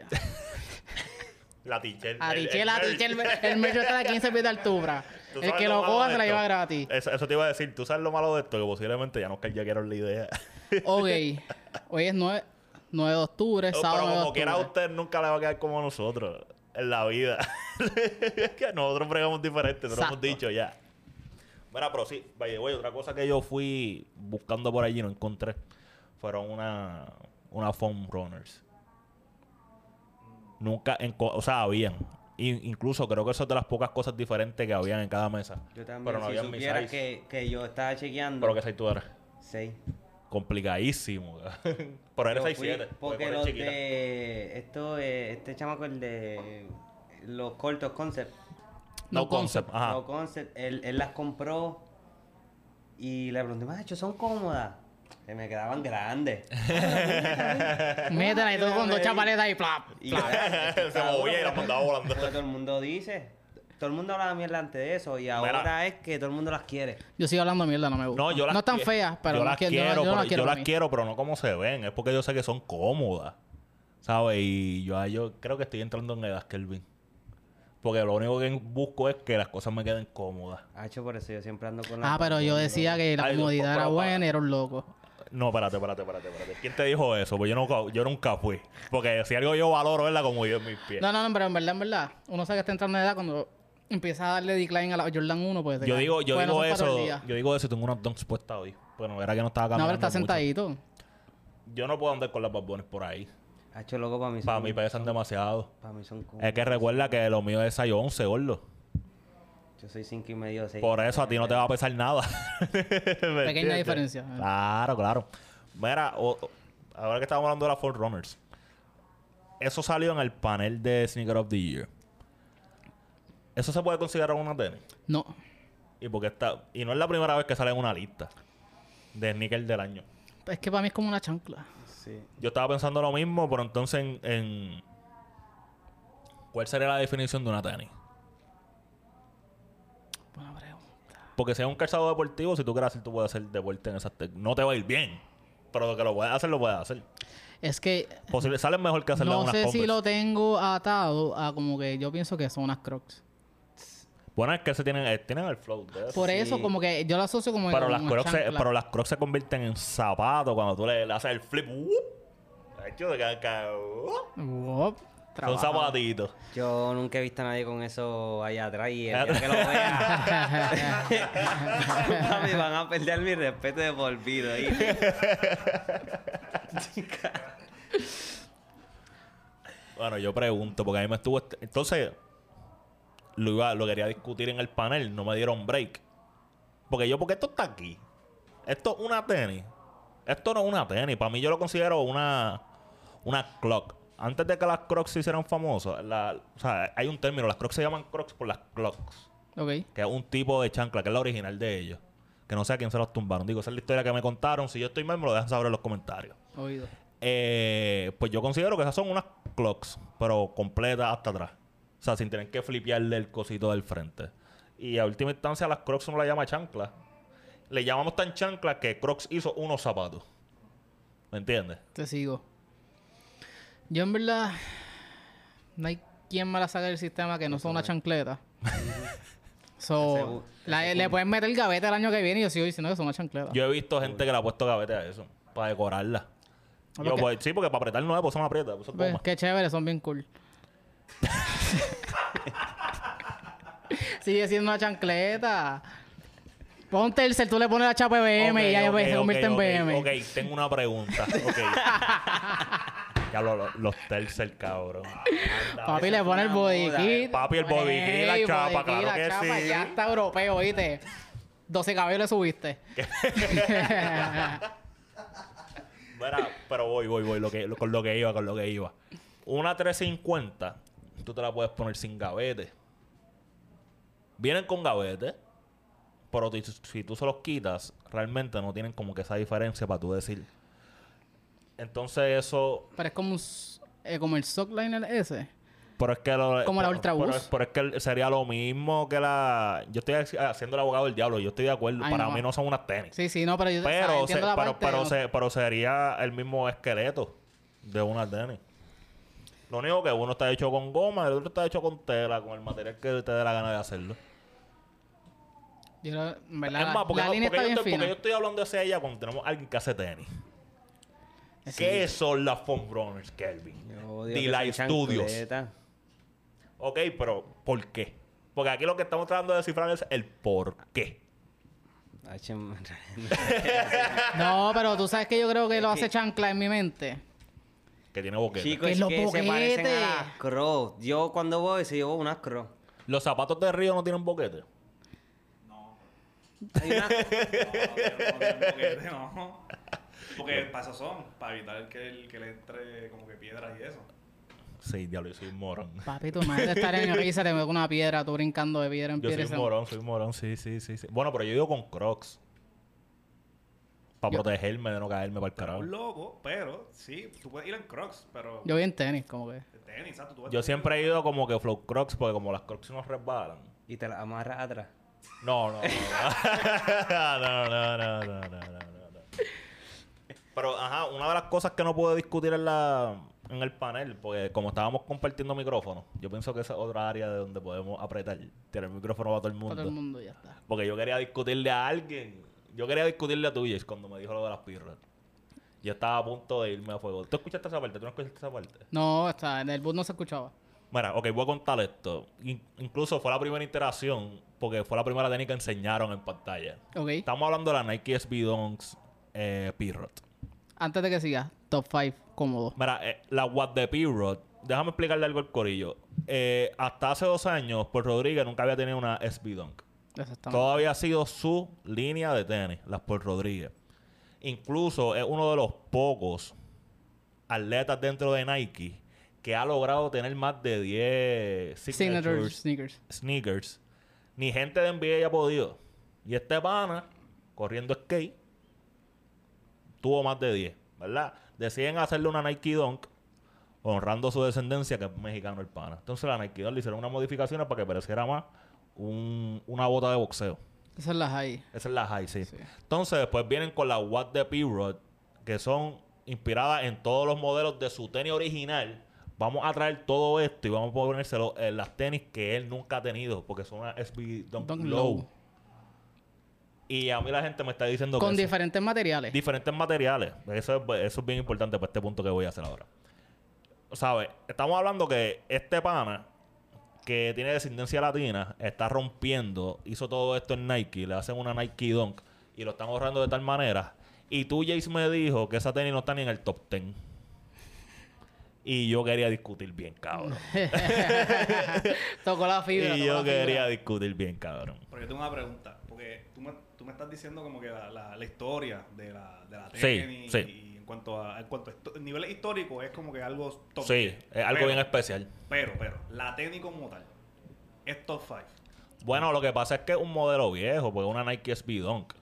*laughs* la Tichel, el a merch. Tichel, el metro está a 15 pies de altura. ¿Tú El que lo coja de se la lleva gratis. Eso, eso te iba a decir. Tú sabes lo malo de esto, que posiblemente ya no cayeron la idea. Ok, *laughs* hoy es 9, 9 de octubre, No, sábado pero 9 de como quiera usted nunca le va a quedar como a nosotros en la vida. *laughs* es que nosotros bregamos diferente, te lo hemos dicho ya. Mira, pero sí, vaya, güey, otra cosa que yo fui buscando por allí y no encontré fueron una, una foam runners. Nunca, o sea, habían. In- incluso creo que eso es de las pocas cosas diferentes que habían en cada mesa. Yo también, Pero no si habían que, que yo estaba chequeando. Pero que size tú eres. Seis. Complicadísimo. *laughs* Pero eres Yo 6'7". fui- puedes Porque los de... Esto, eh, este chamaco, el de... Los cortos concept. No No concept. Ajá. Los concept, él, él las compró y le pregunté, macho, ¿son cómodas? Se me quedaban grandes. Métela ahí todo con dos chapaletas y plap. Y plap. *laughs* Se movía y la mandaba volando. Todo el mundo dice. Todo el mundo hablaba mierda antes de eso y ahora es que todo el mundo las quiere. Yo sigo hablando mierda, no me gusta. No, yo las están qui- feas, pero yo no las quiero, quiero, yo, no- yo no las quiero yo para las mí. quiero, pero no como se ven. Es porque yo sé que son cómodas. ¿Sabes? Y yo, yo creo que estoy entrando en edad, Kelvin. Porque lo único que busco es que las cosas me queden cómodas. Hacho, por eso yo siempre ando con las Ah, pero yo decía que la comodidad era buena y era un loco. No, espérate, espérate, espérate, espérate. ¿Quién te dijo eso? Pues yo, no, yo nunca fui. Porque si algo yo valoro es la comodidad en mis pies. No, no, no, pero en verdad, en verdad, uno sabe que está entrando en edad cuando empieza a darle decline a la Jordan 1, pues. yo digo, yo no digo eso. Yo digo eso y tengo unos donks puestas hoy. Bueno, era que no estaba No, caminando pero está mucho. sentadito. Yo no puedo andar con las barbones por ahí. Hacho, loco, para mí. Para mí pesan demasiado. Para mí son. Es que recuerda que lo mío es 6 11, gordo. Yo soy cinco y medio, seis. Por eso a ti no te va a pesar nada. *laughs* ¿Me Pequeña diferencia. Claro, claro. Mira, o- o- ahora que estamos hablando de las Ford Runners, eso salió en el panel de Sneaker of the Year. ¿Eso se puede considerar una tenis? No. Y porque está y no es la primera vez que sale en una lista de sneakers del año. Es que para mí es como una chancla. Sí. Yo estaba pensando lo mismo, pero entonces en, en- ¿cuál sería la definición de una tenis? Buena pregunta. Porque si es un calzado deportivo, si tú quieres hacer, tú puedes hacer deporte en esas tenis. No te va a ir bien, pero lo que lo puedes hacer, lo puedes hacer. Es que Posible, salen mejor que hacerle no unas sé si lo tengo atado a como que yo pienso que son unas crocs. Bueno, es que se tienen, eh, tienen el flow de eso. Por eso como que yo lo asocio como Pero las, crocs se, pero las crocs se convierten en zapatos cuando tú le, le haces el flip. ¡wup! Hecho de caca. ¡wup! Wop, Son trabajado. zapatitos. Yo nunca he visto a nadie con eso allá atrás y el día que lo *laughs* vea... *laughs* me van a perder mi respeto de por vida. Bueno, yo pregunto, porque a mí me estuvo... est- Entonces, lo, iba, lo quería discutir en el panel, no me dieron break. Porque yo, porque esto está aquí. Esto es una tenis. Esto no es una tenis. Para mí yo lo considero una, una clock. Antes de que las crocs se hicieran famosas, la- o sea, hay un término, las crocs se llaman crocs por las clocks. Ok. Que es un tipo de chancla, que es la original de ellos. Que no sé a quién se los tumbaron. Digo, esa es la historia que me contaron. Si yo estoy mal, me lo dejan saber en los comentarios. Oído. Eh, pues yo considero que esas son unas clocks, pero completas hasta atrás. O sea, sin tener que flipearle el cosito del frente. Y a última instancia, a las crocs uno la llama chancla. Le llamamos tan chancla que Crocs hizo unos zapatos. ¿Me entiendes? Te sigo. Yo en verdad no hay quien me la saque del sistema que no son una chancleta. *laughs* so, Ese- la- le pueden meter gaveta el año que viene y yo sigo diciendo que son una chancleta. Yo he visto gente que le ha puesto gavete a eso, para decorarla. Ah, Yo, pues, sí, porque para apretar no es, pues eso me aprieta. Pues Pues, qué chévere, son bien cool. *laughs* *laughs* Sigue siendo una chancleta. Ponte el cel, tú le pones la chapa BM y ya Ok, ok, se convierte en BM. Ok, tengo una pregunta. Ok. *laughs* ya lo, lo- los tercer, cabrón. Papi le pone el body kit. Papi, el body kit, la chapa, claro la que chapa, sí. Ya está europeo, ¿viste? 12 cabellos le subiste. *laughs* Pero voy, voy, voy, lo que, lo- con lo que iba, con lo que iba. Una 350, tú te la puedes poner sin gavete. Vienen con gavete, pero si tú se los quitas, realmente no tienen como que esa diferencia para tú decir. Entonces eso, Pero es como, eh, como el sockliner ese. Pero es que lo, Como la pero- Ultra pero, pero es que sería lo mismo que la. Yo estoy haci- haciendo el abogado del diablo. Yo estoy de acuerdo. Ay, Para no. mí no son unas tenis. Sí, sí, no, pero yo o sea, pero, se- la pero, parte... pero, no- se- pero sería el mismo esqueleto de unas tenis. Lo único que uno está hecho con goma, el otro está hecho con tela, con el material que te dé la gana de hacerlo. yo verdad, es más, porque, la no- línea porque está yo bien estoy, porque yo estoy hablando hacia ella cuando tenemos alguien que hace tenis. Sí. ¿Qué son las foam runners, Kelvin? Sean Studios. Ok, pero ¿por qué? Porque aquí lo que estamos tratando de descifrar es el por qué. *laughs* No, pero tú sabes que yo creo que lo hace chancla en mi mente. Que tiene boquete. Chicos, Que es los que se parecen boquetes. a las cross. Yo cuando voy, se llevo unas cross. Los zapatos de río no tienen boquete. Hay una- *laughs* No, no, no, no, boquete, no. Porque para eso son, para evitar que, el, que le entre como que piedras y eso. Sí, diablo, yo soy un morón. Papi, tu madre estar en el y se te mete una piedra, tú brincando de piedra en Yo soy piedra. y un se- morón, soy un morón, sí, sí, sí, sí. Bueno, pero yo digo con crocs. Para protegerme de no caerme para el carajo. un loco, pero sí, tú puedes ir en crocs, pero Yo voy en tenis, como que. tenis, exacto. Tú Yo siempre he ido como que flow crocs porque como las crocs no resbalan. y te la amarras atrás. No, no, no. *laughs* No, no, no, no, no, no, no, no. Pero, ajá, una de las cosas que no puedo discutir en la en el panel, porque como estábamos compartiendo micrófonos, yo pienso que esa es otra área de donde podemos apretar, tirar el micrófono para todo el Para mundo. todo el mundo ya está. Porque yo quería discutirle a alguien. Yo quería discutirle a tuyas cuando me dijo lo de las pirras. Yo estaba a punto de irme a fuego. ¿Tú escuchaste esa parte? ¿Tú no escuchaste esa parte? No, está, en el bus no se escuchaba. Mira, ok, voy a contar esto. In- incluso fue la primera interacción, porque fue la primera técnica que enseñaron en pantalla. Ok. Estamos hablando de la Nike SB Dunks eh, Pirot. Antes de que siga, top 5 cómodo. Mira, eh, la What de Pirot, déjame explicarle algo al corillo. Eh, hasta hace dos años, por Rodríguez nunca había tenido una SB Dunk. Todo había sido su línea de tenis, las por Rodríguez. Incluso es uno de los pocos atletas dentro de Nike que ha logrado tener más de 10 Signature signatures, sneakers. sneakers. Ni gente de NBA ha podido. Y este pana, corriendo skate, tuvo más de 10, ¿verdad? Deciden hacerle una Nike Dunk, honrando su descendencia, que es mexicano el pana. Entonces la Nike Dunk le hicieron unas modificaciones para que pareciera más un- una bota de boxeo. Esas las hay. Esa es la high, sí. Sí. Entonces, después vienen con la What de P-Rod, que son inspiradas en todos los modelos de su tenis original. Vamos a traer todo esto y vamos a ponérselo en las tenis que él nunca ha tenido, porque son una SB Dunk, Dunk Low. Low. Y a mí la gente me está diciendo Con que eso- diferentes materiales. diferentes materiales. Eso es, eso es bien importante para este punto que voy a hacer ahora. ¿Sabes? Estamos hablando que este pana, que tiene descendencia latina, está rompiendo, hizo todo esto en Nike, le hacen una Nike Dunk y lo están ahorrando de tal manera. Y tú, Jace, me dijo que esa tenis no está ni en el top 10. Y yo quería discutir bien, cabrón. *laughs* Tocó la fibra. y yo quería discutir bien, cabrón. Pero yo tengo una pregunta, porque tú me, tú me estás diciendo como que la, la, la historia de la, de la Sí, tenis sí. y cuanto a, en cuanto a niveles históricos es como que algo top Sí, 10. es algo Pero- bien especial. Pero, pero, la tenis como tal es top 5. Bueno, lo que pasa es que es un modelo viejo, porque es una Nike SB Dunk.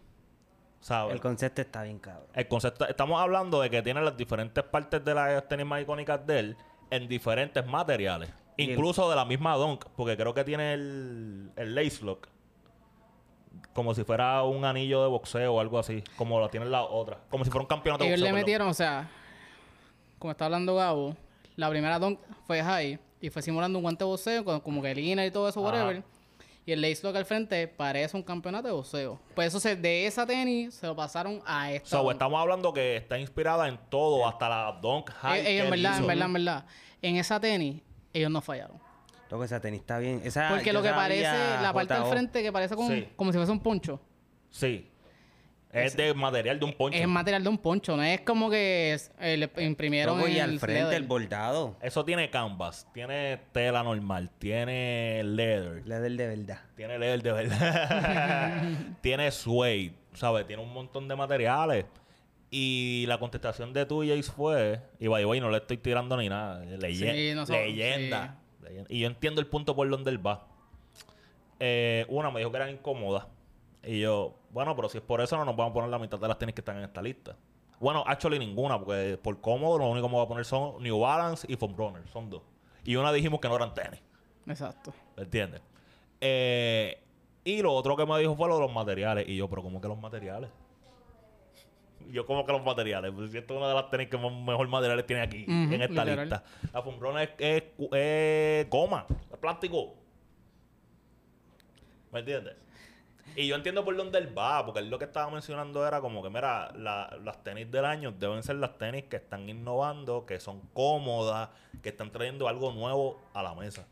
¿Sabes? El concepto está bien cabrón. El concepto, estamos hablando de que tiene las diferentes partes de las tenis más icónicas de él en diferentes materiales. El- Incluso de la misma Dunk, porque creo que tiene el, el lace lock. Como si fuera un anillo de boxeo o algo así. Como lo tiene la otra. Como si fuera un campeonato de Ellos boxeo. le perdón. metieron, o sea, como está hablando Gabo, la primera dunk fue high y fue simulando un guante de boxeo, con- como que línea y todo eso, Ajá. whatever. Y el lace lock al frente parece un campeonato de boxeo. Pues eso se, de esa tenis se lo pasaron a esta. So, estamos hablando que está inspirada en todo, hasta la Dunk High. Eh, que ellos, en verdad, en verdad, en verdad. En esa tenis, ellos no fallaron. Loco, esa tenis está bien. Esa, Porque lo que sabía parece, la parte del frente que parece como, Sí. como si fuese un poncho. Sí. Es de material de un poncho. Es material de un poncho, no es como que es- eh, le imprimieron Loco, y al el frente leather. el bordado. Eso tiene canvas, tiene tela normal, tiene leather, Leather de verdad. tiene leather de verdad, *laughs* *laughs* tiene suede, ¿sabes? Tiene un montón de materiales. Y la contestación de tu, Jace, fue, y by the way, no le estoy tirando ni nada, leye- Sí, nosotros- leyenda. Leyenda. Y yo entiendo el punto por donde él va. Eh, una me dijo que eran incómodas. Y yo, bueno, pero si es por eso no nos vamos a poner la mitad de las tenis que están en esta lista. Bueno, actually ninguna, porque por cómodo lo único que me voy a poner son New Balance y Foam Runner, son dos. y una dijimos que no eran tenis. Exacto. ¿Me entiendes? Eh, y lo otro que me dijo fue lo de los materiales. Y yo, pero ¿cómo que los materiales? Yo, ¿cómo que los materiales? Pues esto es una de las tenis que más- mejor materiales tiene aquí, en esta literal. lista. La Fumbrona es, es, cu- es goma, es plástico. ¿Me entiendes? Y yo entiendo por dónde él va, porque él lo que estaba mencionando era como que, mira, la- las tenis del año deben ser las tenis que están innovando, que son cómodas, que están trayendo algo nuevo a la mesa.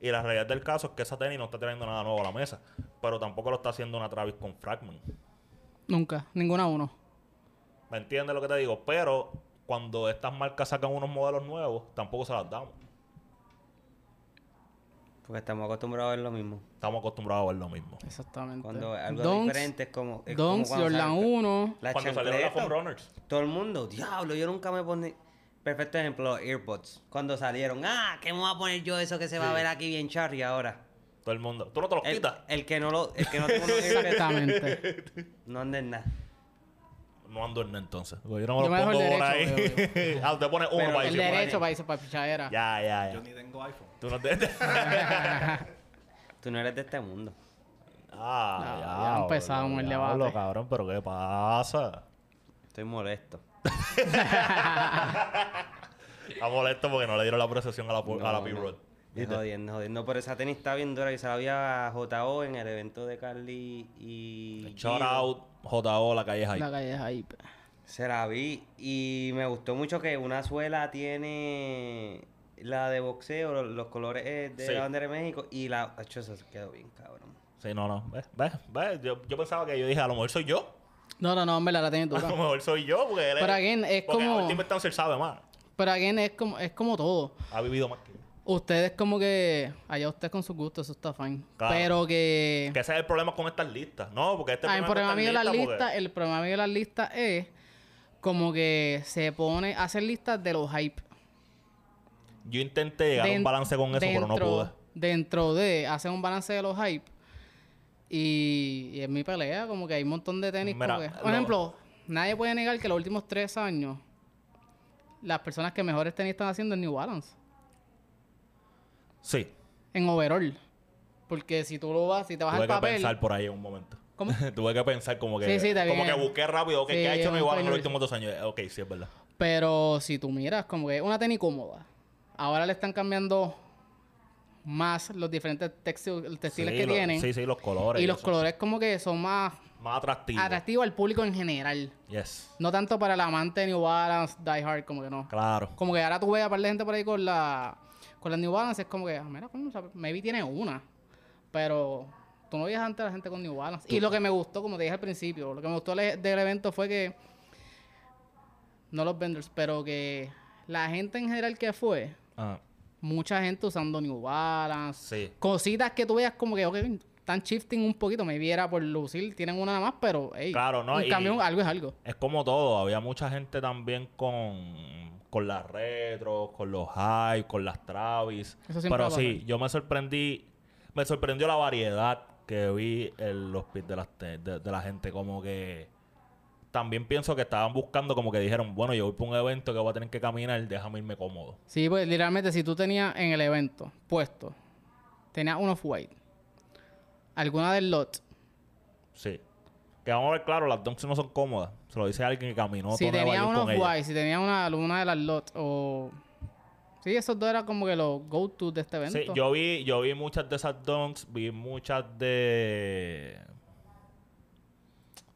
Y la realidad del caso es que esa tenis no está trayendo nada nuevo a la mesa, pero tampoco lo está haciendo una Travis con Fragment. Nunca. Ninguna uno. ¿Me entiendes lo que te digo? Pero cuando estas marcas sacan unos modelos nuevos, tampoco se las damos. Porque estamos acostumbrados a ver lo mismo. Estamos acostumbrados a ver lo mismo. Exactamente. Cuando algo Donks, diferente es como. Es como Donks, cuando Jordan sale- 1. La cuando salieron las. Foam Runners. Todo el mundo, diablo, yo nunca me pone. Perfecto ejemplo, los AirPods. Cuando salieron, ah, ¿qué me voy a poner yo eso que se va a ver aquí bien charry ahora? Todo el mundo. ¿Tú no te los El, quitas? el que no lo, el que no tiene *laughs* Exactamente. no anda en nada. No ando en entonces. Porque Yo no me Yo dejo pongo por derecho, ahí. *laughs* ah, usted pone uno Pero para el decir, derecho para irse para pichadera. Ya, ya, Yo ya. ni tengo iPhone. Tú no te... *laughs* Tú no eres de este mundo. ah, No, ya. ya empezamos el debate. cabrón, pero ¿qué pasa? Estoy molesto. *laughs* Está molesto porque no le dieron la procesión a la, pu- a la No, P-Road. Es jodiendo, jodiendo. Pero esa tenis está bien dura y se la había a JO en el evento de Carly y. Shout out, JO, la calle La Hype. calle es ahí. pues. Se la vi y me gustó mucho que una suela tiene la de boxeo, los, los colores eh, de Sí. la bandera de México y la. Acho, eso se quedó bien, cabrón. Sí, no, no. ¿Ves? ¿Ves? ¿Ves? Yo, yo pensaba que yo dije, a lo mejor soy yo. No, no, no, en verdad la tiene *laughs* A dura. lo mejor soy yo porque él Pero again, es porque como- Stancer sabe más. Pero again, es como, es como todo. Ha vivido más que yo. Ustedes como que... Allá ustedes con sus gustos, eso está fine. Claro. Pero que... Que ese es el problema con estas listas. No, porque este Ah, el problema mío de las listas, el problema mío de las listas es como que se pone a hacer listas de los hype. Yo intenté llegar a un balance con eso, pero no pude. Dentro de hacer un balance de los hype. Y, y en mi pelea, como que hay un montón de tenis. Mira, como que- por lo- ejemplo, nadie puede negar que los últimos tres años, las personas que mejores tenis están haciendo es New Balance. Sí. En overall. Porque si tú lo vas, si te vas Tuve al que papel. pensar por ahí en un momento. ¿Cómo? *laughs* Tuve que pensar como que... Sí, sí, está como bien. que busqué rápido. ok, Sí, ¿Qué ha hecho igual en los últimos dos años? Ok, sí, es verdad. Pero si tú miras, como que es una tenis cómoda. Ahora le están cambiando más los diferentes textil- textiles Sí, que lo- tienen. Sí, sí, los colores. y los eso. colores como que son más Más atractivos. atractivos al público en general. Yes. No tanto para el amante de New Balance, Die Hard, como que no. Claro. Como que ahora tú ves a par de gente por ahí con la con las New Balance, es como que, ah, mira, coño, o sea, maybe tiene una. Pero tú no veías antes a la gente con New Balance. Y lo que me gustó, como te dije al principio, lo que me gustó le- del evento fue que, no los vendors, pero que la gente en general que fue, Ah, mucha gente usando New Balance. sí. Cositas que tú veas como que, ok, están shifting un poquito, me viera por lucir, tienen una nada más, pero, hey, Claro, ¿no? un Y- cambio, algo es algo. Es como todo. Había mucha gente también con, con las retro, con los hype, con las Travis. Eso Pero sí, yo me sorprendí. Me sorprendió la variedad que vi en los pits de, las de, de la gente. Como que también pienso que estaban buscando, como que dijeron, bueno, yo voy para un evento que voy a tener que caminar, déjame irme cómodo. Sí, pues literalmente si tú tenías en el evento puesto, tenías uno white, alguna del lot, Sí. Que vamos a ver, claro, las dunks no son cómodas. Se lo dice alguien que caminó si todo Nueva tenías York uno con ella. white, si tenías una, una de las lot, o... Sí, esos dos eran como que los go-to de este evento. Sí, yo vi, yo vi muchas de esas dunks, vi muchas de.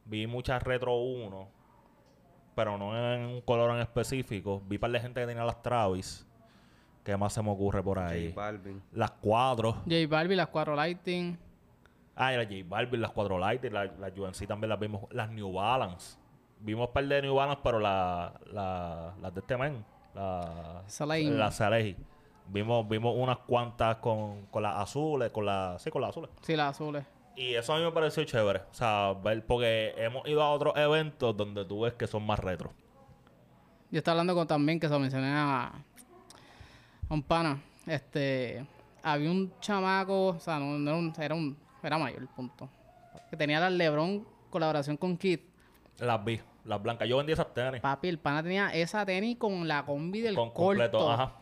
Vi muchas Retro 1, pero no en un color en específico. Vi par de gente que tenía las Travis. ¿Qué más se me ocurre por ahí? J Balvin. Las 4. J Barbie, las cuatro lighting. Ah, y las J Balvin, las 4 Light, las la UNC también las vimos. Las New Balance. Vimos par de New Balance, pero la, la, las de este men. La, Salehi. Las Salehi. Vimos, vimos unas cuantas con, con las azules, con las, sí, con las azules. Sí, las azules. Y eso a mí me pareció chévere. O sea, ver, porque hemos ido a otros eventos donde tú ves que son más retro. Yo estaba hablando con también que se mencioné a, a un pana. Este, había un chamaco, o sea, no, no era, un, era un, era mayor, punto. Que tenía la Lebron colaboración con Kid. Las vi, las blancas. Yo vendí esas tenis. Papi, el pana tenía esa tenis con la combi del con corto. completo. Ajá.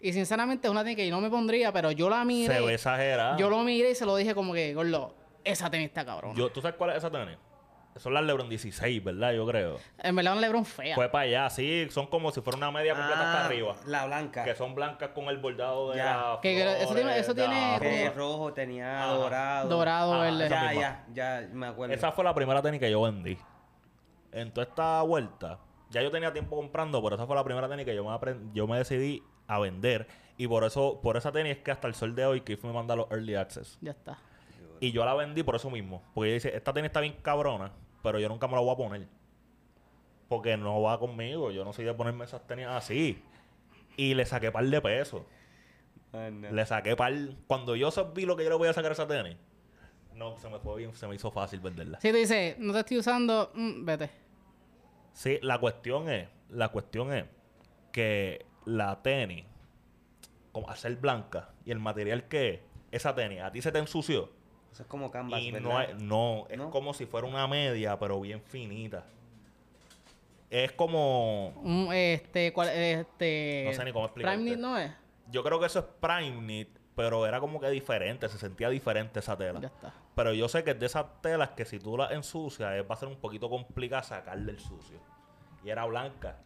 Y sinceramente es una tenis que yo no me pondría, pero yo la miré. Se ve exagerada. Yo lo miré y se lo dije como que, gordo, esa tenis está cabrón. Yo- ¿Tú sabes cuál es esa tenis? Son las LeBron 16, ¿verdad? Yo creo. En verdad, un Lebron fea. Fue para allá, sí. Son como si fuera una media completa hasta Ah, arriba. La blanca. Que son blancas con el bordado de Ya. la Que- que eso tiene- eso tiene Que rojo tenía Ajá. dorado. Dorado, Ah, verde. Ya, misma. ya, ya, me acuerdo. Esa fue la primera tenis que yo vendí. En toda esta vuelta, ya yo tenía tiempo comprando, pero esa fue la primera tenis que yo me, yo me decidí a vender. Y por eso, por esa tenis es que hasta el sol de hoy Kif me manda los early access. Ya está. Y yo la vendí por eso mismo. Porque ella dice, esta tenis está bien cabrona, pero yo nunca me la voy a poner. Porque no va conmigo. Yo no soy de ponerme esas tenis así. Y le saqué par de pesos. No. Le saqué par... Cuando yo vi lo que yo le voy a sacar a esa tenis, no, se me fue bien, se me hizo fácil venderla. Si tú dices, no te estoy usando, mm, vete. Sí, la cuestión es, la cuestión es que la tenis, como hacer blanca y el material que es, esa tenis, a ti se te ensució Eso es como canvas, y ¿verdad? no, es, no, es ¿No? como si fuera una media, pero bien finita. Es como, este, cuál, este... No sé ni cómo explicarte. Prime Knit no es. yo creo que eso es prime knit, pero era como que diferente, se sentía diferente esa tela. Ya está. Pero yo sé que es de esas telas que si tú las ensucias, eh, va a ser un poquito complicado sacarle el sucio. Y era blanca.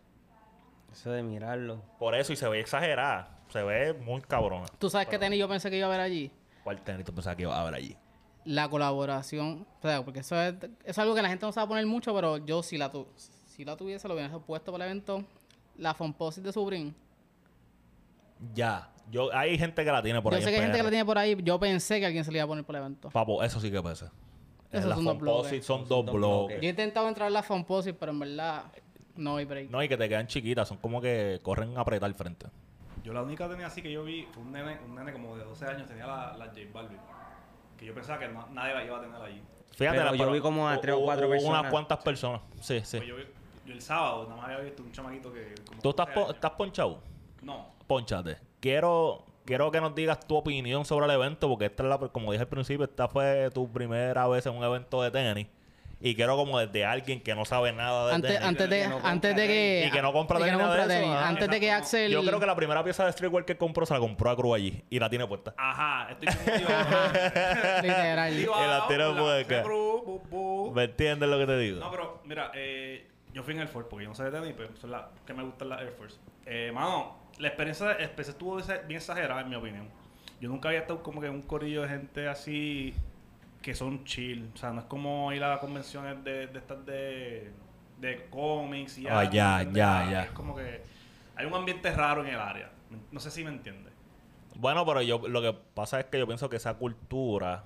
Eso de mirarlo. Por eso, y se ve exagerada. Se ve muy cabrona. ¿Tú sabes qué tenis yo pensé que iba a ver allí? ¿Cuál tenis tú pensabas que iba a haber allí? La colaboración. O sea, porque eso es, es algo que la gente no sabe poner mucho, pero yo si la, tu, si la tuviese, lo hubiera puesto para el evento. La Fomposite de Supreme. Ya. Yo, hay gente que la tiene por yo ahí. sé en que hay gente que la tiene por ahí. Yo pensé que alguien se le iba a poner por el evento. Papo, eso sí que pesa. Dos Composite bloques. son Son dos bloques. Yo he intentado entrar a la Fomposite, pero en verdad no hay break. No, y que te quedan chiquitas. Son como que corren a apretar al frente. Yo la única tenía así que yo vi fue un nene, un nene como de 12 años, tenía la, la J Balvin. Que yo pensaba que no- nadie la iba a tener allí. Fíjate, Pero la- yo vi como a tres o cuatro personas. unas cuantas personas. Sí, sí. Pues yo, el sábado nada más había visto un chamaquito que... como ¿Tú estás, 12 po- estás ponchado? No. Ponchate. Quiero, quiero que nos digas tu opinión sobre el evento, porque esta es la, como dije al principio, esta fue tu primera vez en un evento de tenis. Y quiero como desde alguien que no sabe nada de Antes, tenis. antes, de, que no compra antes de que... Y que no compra y que tenis no compra eso, tenis. Antes de que. Axel... Yo creo que la primera pieza de streetwear que compró se la compró a Cruz allí y la tiene puesta. Ajá, estoy. *laughs* Literal. Y la bu, bu. ¿Me entiendes lo que te digo? No, pero mira, eh, yo fui en Air Force porque yo no sé de tenis, pero son las que me gustan las Air Force. Eh, mano, la experiencia, la experiencia estuvo bien exagerada en mi opinión. Yo nunca había estado como que en un corillo de gente así que son chill. O sea, no es como ir a las convenciones de, de estas de, de cómics y Ah, arte, ya, pendejadas, ya, ya. Es como que hay un ambiente raro en el área. No sé si me entiendes. Bueno, pero yo lo que pasa es que yo pienso que esa cultura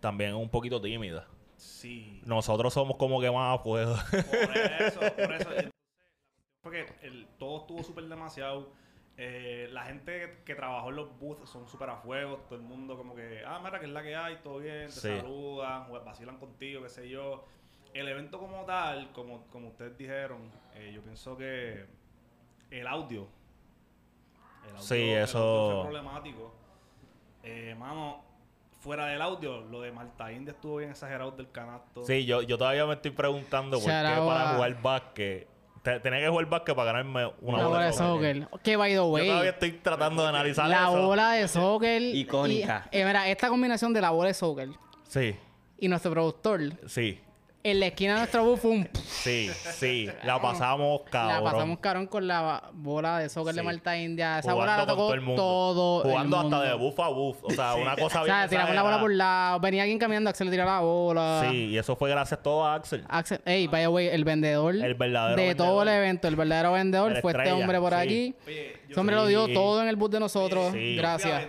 también es un poquito tímida. Sí. Nosotros somos como que más pues Por eso, por eso. Entonces, fue que el, todo estuvo súper demasiado. Eh, la gente que trabajó en los booths son súper a fuego. Todo el mundo como que, ah, mira, que es la que hay, todo bien, te Sí. saludan, vacilan contigo, qué sé yo. El evento como tal, como, como ustedes dijeron, eh, yo pienso que el audio. El audio, Sí, el eso- audio fue problemático. Eh, mano, fuera del audio, lo de Malta India estuvo bien exagerado del canasto. Sí, yo, yo todavía me estoy preguntando por qué para jugar básquet. Te- Tenía que jugar básquet para ganarme una, bola de soccer. Que by the Yo way... todavía estoy tratando de analizar La eso. bola de soccer. Icónica. Y, eh, mira, esta combinación de la bola de soccer Sí, y nuestro productor, sí, en la esquina de nuestro bus fue un... *laughs* sí, sí. La pasamos cabrón. La pasamos cabrón con la bola de soccer de Sí. Malta India. Esa Jugando bola la tocó todo el mundo. todo el Jugando hasta de buff a buff. O sea, una cosa O bien sea, tiramos la bola por lado. Venía alguien caminando, Axel le tiraba la bola. Sí, y eso fue gracias todo a Axel. Axel, hey, by the way, el vendedor El verdadero de todo el evento, el verdadero vendedor El fue este hombre por sí. allí. Oye, Ese hombre sí. lo dio todo en el bus de nosotros. Sí. Gracias.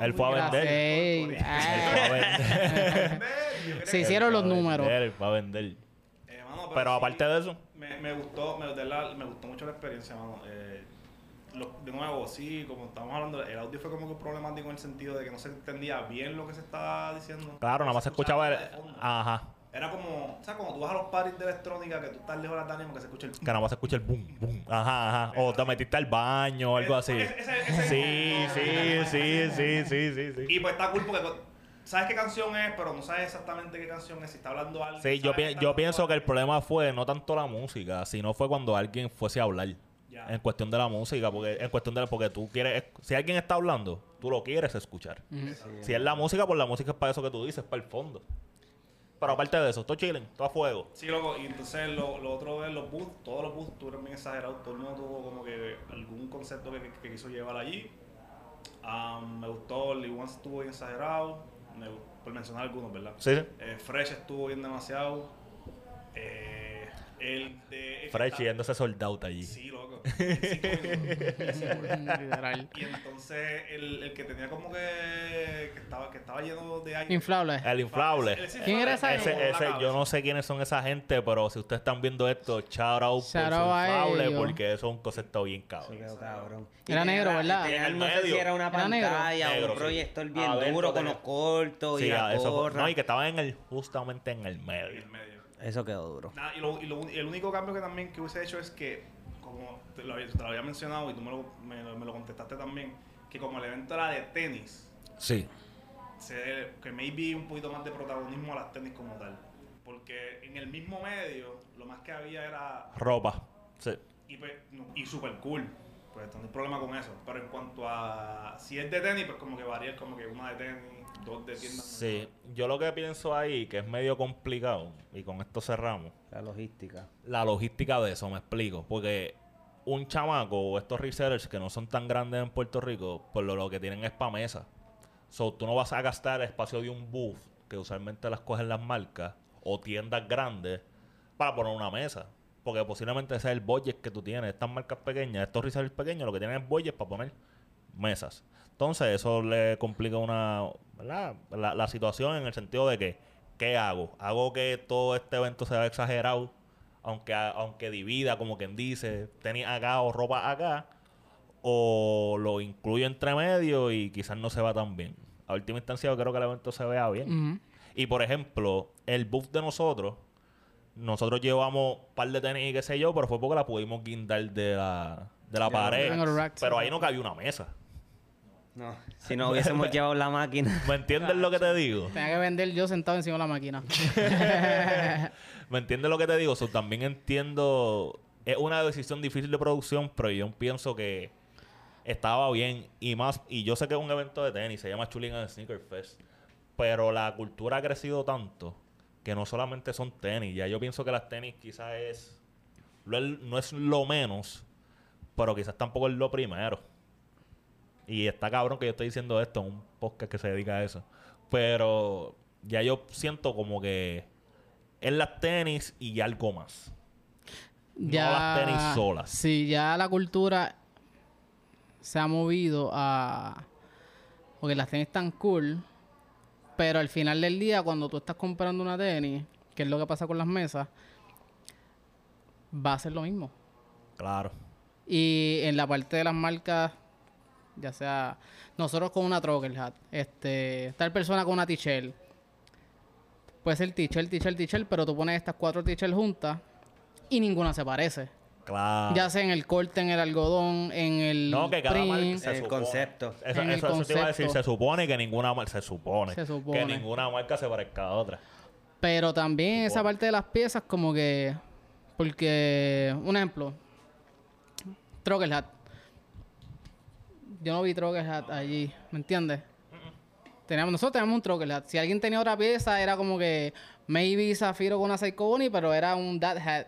Él fue a vender. Ey, Él fue a vender. Se hicieron los números. fue a vender. Eh, mano, Pero sí, aparte de eso, Me, me gustó, me, de la- me gustó mucho la experiencia, mano. Eh, lo- de nuevo, sí, como estábamos hablando, el audio fue como que problemático en el sentido de que no se entendía bien lo que se estaba diciendo. claro, nada más se escuchaba el... Ajá. Era como, o sea, como tú vas a los parties de electrónica que tú estás lejos de la Dani que se escucha el... Que nada más se escucha el boom, boom. Ajá, ajá. O te metiste al baño o algo así. Ese- ese- ese- Sí, sí, sí, sí, sí, sí, sí. Y pues está cool porque sabes qué canción es, pero no sabes exactamente qué canción es. Si está hablando alguien. Sí, yo, pi- yo pienso que el problema fue no tanto la música, sino fue cuando alguien fuese a hablar. En cuestión de la música, porque en cuestión de la- porque tú quieres, si alguien está hablando, tú lo quieres escuchar. Si es la música, pues la música es para eso que tú dices, para el fondo. Pero aparte de eso, todo chilling, todo a fuego. Sí, loco, y entonces lo, lo otro es los booths, todos los booths estuvieron bien exagerados, todo el mundo tuvo como que algún concepto que, que- que quiso llevar allí. Am, me gustó, Lee One estuvo bien exagerado, por mencionar algunos, ¿verdad? Sí. Eh, Fresh estuvo bien demasiado. Eh, el de... Fresh yéndose soldado allí. Sí, loco. Literal. Y entonces el, el que tenía como que, que estaba que estaba lleno de aire. Inflable. El inflable. Ese ¿Quién era esa inflable, Ese, ese, yo no sé quiénes son esa gente, pero si ustedes están viendo esto, shout out por Shout su out a inflable, ellos. porque eso es un concepto bien Eso cabrón. quedó cabrón. Era Y negro, ¿verdad? En el no sé si era una Era negro. pantalla Negro, o un sí. proyector bien Adentro duro con los cortos y Sí, la eso fue- gorra. no, y que estaban en el, justamente en el En medio. el medio. Eso quedó duro. Nada, y, lo- y lo- y el único cambio que también que hubiese hecho es que, te lo, había- te lo había mencionado y tú me lo, me, me lo contestaste también, que como el evento era de tenis, Sí. se, que maybe un poquito más de protagonismo a las tenis como tal. Porque en el mismo medio, lo más que había era Ropa. Sí. y, pues, no- y super cool. Pues no hay problema con eso. Pero en cuanto a si es de tenis, pues como que varía, es como que una de tenis, dos de tiendas. Sí. Yo lo que pienso ahí, que es medio complicado, y con esto cerramos, La logística. la logística de eso, me explico. Porque un chamaco o estos resellers que no son tan grandes en Puerto Rico, por lo, lo que tienen es para mesa. So, tú no vas a gastar el espacio de un booth, que usualmente las cogen las marcas, o tiendas grandes, para poner una mesa. Porque posiblemente ese es el budget que tú tienes. Estas marcas pequeñas, estos resellers pequeños, lo que tienen es budget para poner mesas. Entonces, eso le complica una. La, la situación en el sentido de que, ¿qué hago? ¿Hago que todo este evento sea exagerado? Aunque, aunque divida, como quien dice, tenis acá o ropa acá. O lo incluyo entre medio y quizás no se va tan bien. A última instancia, yo creo que el evento se vea bien. Y por ejemplo, el buff de nosotros, nosotros llevamos un par de tenis y qué sé yo, pero fue porque la pudimos guindar de la, de la pared. Pero ahí no cabía una mesa. No, si no hubiésemos *laughs* llevado la máquina. ¿Me entiendes lo que te digo? Tenía que vender yo sentado encima de la máquina. *laughs* ¿Me entiendes lo que te digo? También entiendo. Es una decisión difícil de producción, pero yo pienso que estaba bien. Y más, y yo sé que es un evento de tenis, se llama Chuling and Sneaker Fest. Pero la cultura ha crecido tanto que no solamente son tenis. Ya yo pienso que las tenis quizás es, no es lo menos, pero quizás tampoco es lo primero. Y está cabrón que yo estoy diciendo esto en un podcast que se dedica a eso. Pero ya yo siento como que es las tenis y algo más. No las tenis solas. Sí, ya la cultura se ha movido a. Porque las tenis están cool. Pero al final del día, cuando tú estás comprando una tenis, que es lo que pasa con las mesas, va a ser lo mismo. Claro. Y en la parte de las marcas, ya sea nosotros con una Trucker Hat, este, tal persona con una t-shirt, puede ser t-shirt, t-shirt, t-shirt, pero tú pones estas cuatro t-shirts juntas y ninguna se parece. Claro. Ya sea en el corte, en el algodón, en el no, que cada print. marca se El supone- concepto. Eso, En el eso, eso te iba a decir. Se supone que ninguna marca. Se supone. Se supone. Que ninguna marca se parezca a otra. Pero también esa parte de las piezas, como que. Porque, un ejemplo, Trucker Hat. Yo no vi Trucker Hat allí, ¿me entiendes? Teníamos, nosotros teníamos un Hat. Si alguien tenía otra pieza, era como que maybe Zafiro con una Bunny, pero era un Dad Hat.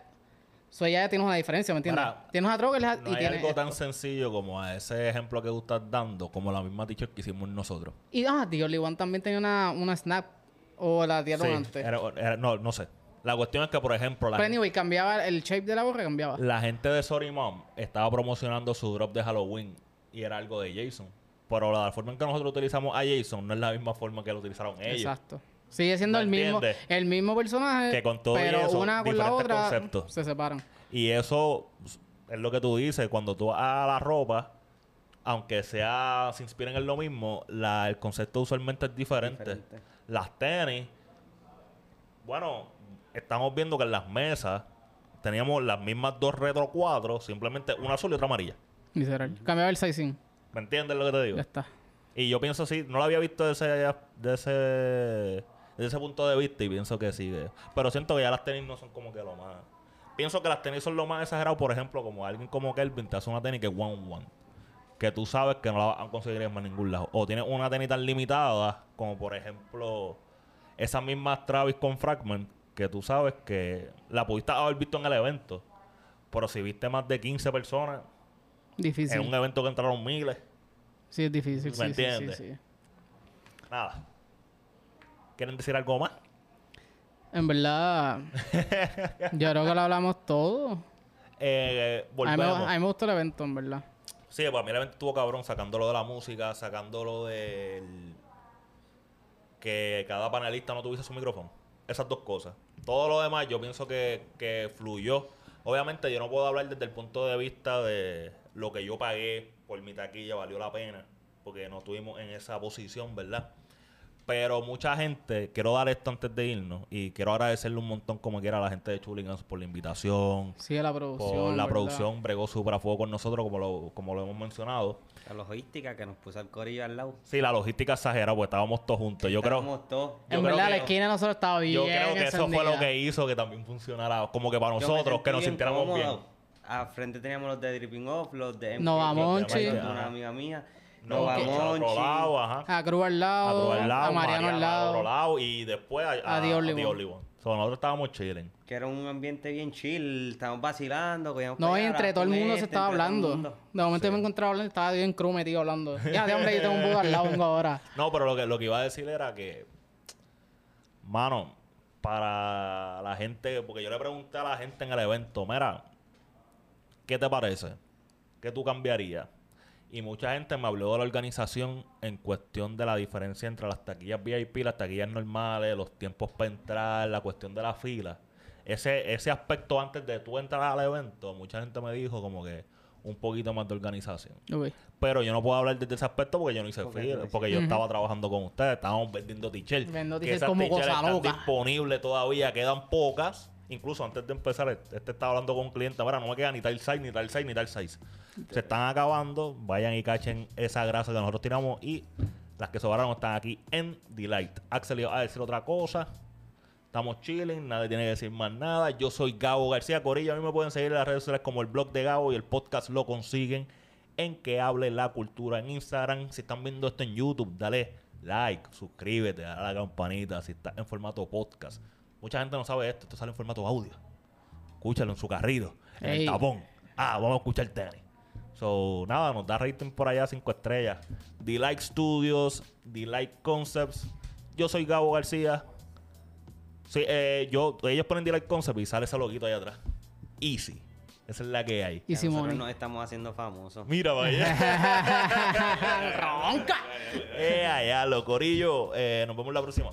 So ya tienes una diferencia, ¿me entiendes? Mira, tienes una Trucker Hat No y hay tienes. algo tan esto. sencillo como a ese ejemplo que tú estás dando, como la misma t-shirt que hicimos nosotros. Y ah, Dios, One también tenía una, una Snap. O la dieron Sí, antes. era- era- no, no sé. La cuestión es que, por ejemplo, la, Pero anyway, cambiaba el shape de la gorra, cambiaba. la gente de Sorry Mom estaba promocionando su drop de Halloween y era algo de Jason. Pero la forma en que nosotros utilizamos a Jason no es la misma forma que lo utilizaron ellos. Exacto. Sigue siendo ¿Me el mismo, el mismo personaje, Que con todo y pero eso, una con la otra conceptos. se separan. Y eso es lo que tú dices. Cuando tú vas a la ropa, aunque sea se inspiren en lo mismo, la, el concepto usualmente es diferente. Diferente. Las tenis, bueno, estamos viendo que en las mesas teníamos las mismas dos retro 4, simplemente una azul y otra amarilla. Literal. Cambiaba el sizing. ¿Me entiendes lo que te digo? Ya está. Y yo pienso así, no lo había visto de ese, de ese, de ese punto de vista y pienso que sí. que- pero siento que ya las tenis no son como que lo más. pienso que las tenis son lo más exagerado. Por ejemplo, como alguien como Kelvin te hace una tenis que es one on one. Que tú sabes que no la vas a conseguir en más ningún lado. O tienes una tenis tan limitada, como por ejemplo, esa misma Travis con Fragment, que tú sabes que la pudiste haber visto en el evento. Pero si viste más de 15 personas Difícil. en un evento que entraron miles, Sí, es difícil. ¿Me sí, sí, sí, entiendes? sí. nada. ¿Quieren decir algo más? En verdad, *laughs* yo creo que lo hablamos todo. Eh, A mí, me, a mí me gustó el evento, en verdad. Sí, pues a mí el evento estuvo cabrón sacándolo de la música, sacándolo del... Que cada panelista no tuviese su micrófono. Esas dos cosas. Todo lo demás yo pienso que, que fluyó. Obviamente yo no puedo hablar desde el punto de vista de lo que yo pagué por mi taquilla, valió la pena, porque no estuvimos en esa posición, ¿verdad? Pero mucha gente, quiero dar esto antes de irnos, y quiero agradecerle un montón como quiera a la gente de Chuligans por la invitación, Sí, la producción. por la ¿verdad? producción, bregó súper a fuego con nosotros, como lo, como lo hemos mencionado. La logística que nos puso el corillo al lado. Sí, la logística exagera, pues estábamos todos juntos. Yo creo, Estábamos todos. yo En creo verdad, que- la esquina de nosotros estaba bien yo creo que eso fue lo que hizo que también funcionara como que para Yo nosotros, que nos sintiéramos bien. Al frente teníamos los de Dripping Off, los de Nova Monchi. Ajá. una amiga mía. No, al otro Monchi. lado, ajá. A Cruz al lado, A Cruz al lado, a Mariano al al otro lado. lado y después a, a, A The Only a The One. Only One. So, nosotros estábamos chilling. Que era un ambiente bien chill. Estábamos vacilando. No, y entre todo el mundo se estaba hablando. De momento yo me encontraba hablando estaba bien crew metido hablando. Ya, de hombre, yo tengo un Buda al lado, vengo ahora. *laughs* No, pero lo que, lo que iba a decir era que, mano, para la gente, porque yo le pregunté a la gente en el evento, mira, ¿qué te parece? ¿Qué tú cambiarías? Y mucha gente me habló de la organización en cuestión de la diferencia entre las taquillas VIP, las taquillas normales, los tiempos para entrar, la cuestión de la fila. Ese, ese aspecto antes de tú entrar al evento, mucha gente me dijo como que un poquito más de organización. Pero yo no puedo hablar desde ese aspecto porque yo no hice fila, porque yo estaba trabajando con ustedes, estábamos vendiendo t-shirts. Vendiendo t-shirts como cosa están loca. disponibles todavía, quedan pocas. Incluso antes de empezar, este estaba hablando con un cliente, ahora no me queda ni tal size, ni tal size, ni tal size. Se están acabando, vayan y cachen esa grasa que nosotros tiramos y las que sobraron están aquí en Delight. Axel iba a decir otra cosa. Estamos chilling, nadie tiene que decir más nada. Yo soy Gabo García Corillo. A mí me pueden seguir en las redes sociales como el blog de Gabo y el podcast lo consiguen en que hable la cultura en Instagram. Si están viendo esto en YouTube, dale like, suscríbete, dale a la campanita si está en formato podcast. Mucha gente no sabe esto, esto sale en formato audio. Escúchalo en su carrito, en el tapón. Ah, vamos a escuchar tenis. So, nada, nos da rating por allá, cinco estrellas. D-Like Studios, D-Like Concepts. Yo soy Gabo García. Sí, eh, yo, ellos ponen D-Like Concepts y sale ese loguito ahí atrás. Easy. Esa es la que hay. Y Nosotros nos estamos haciendo famosos. Mira, vaya. *laughs* *laughs* ¡Ronca! eh, allá, lo corillo. Eh, nos vemos la próxima.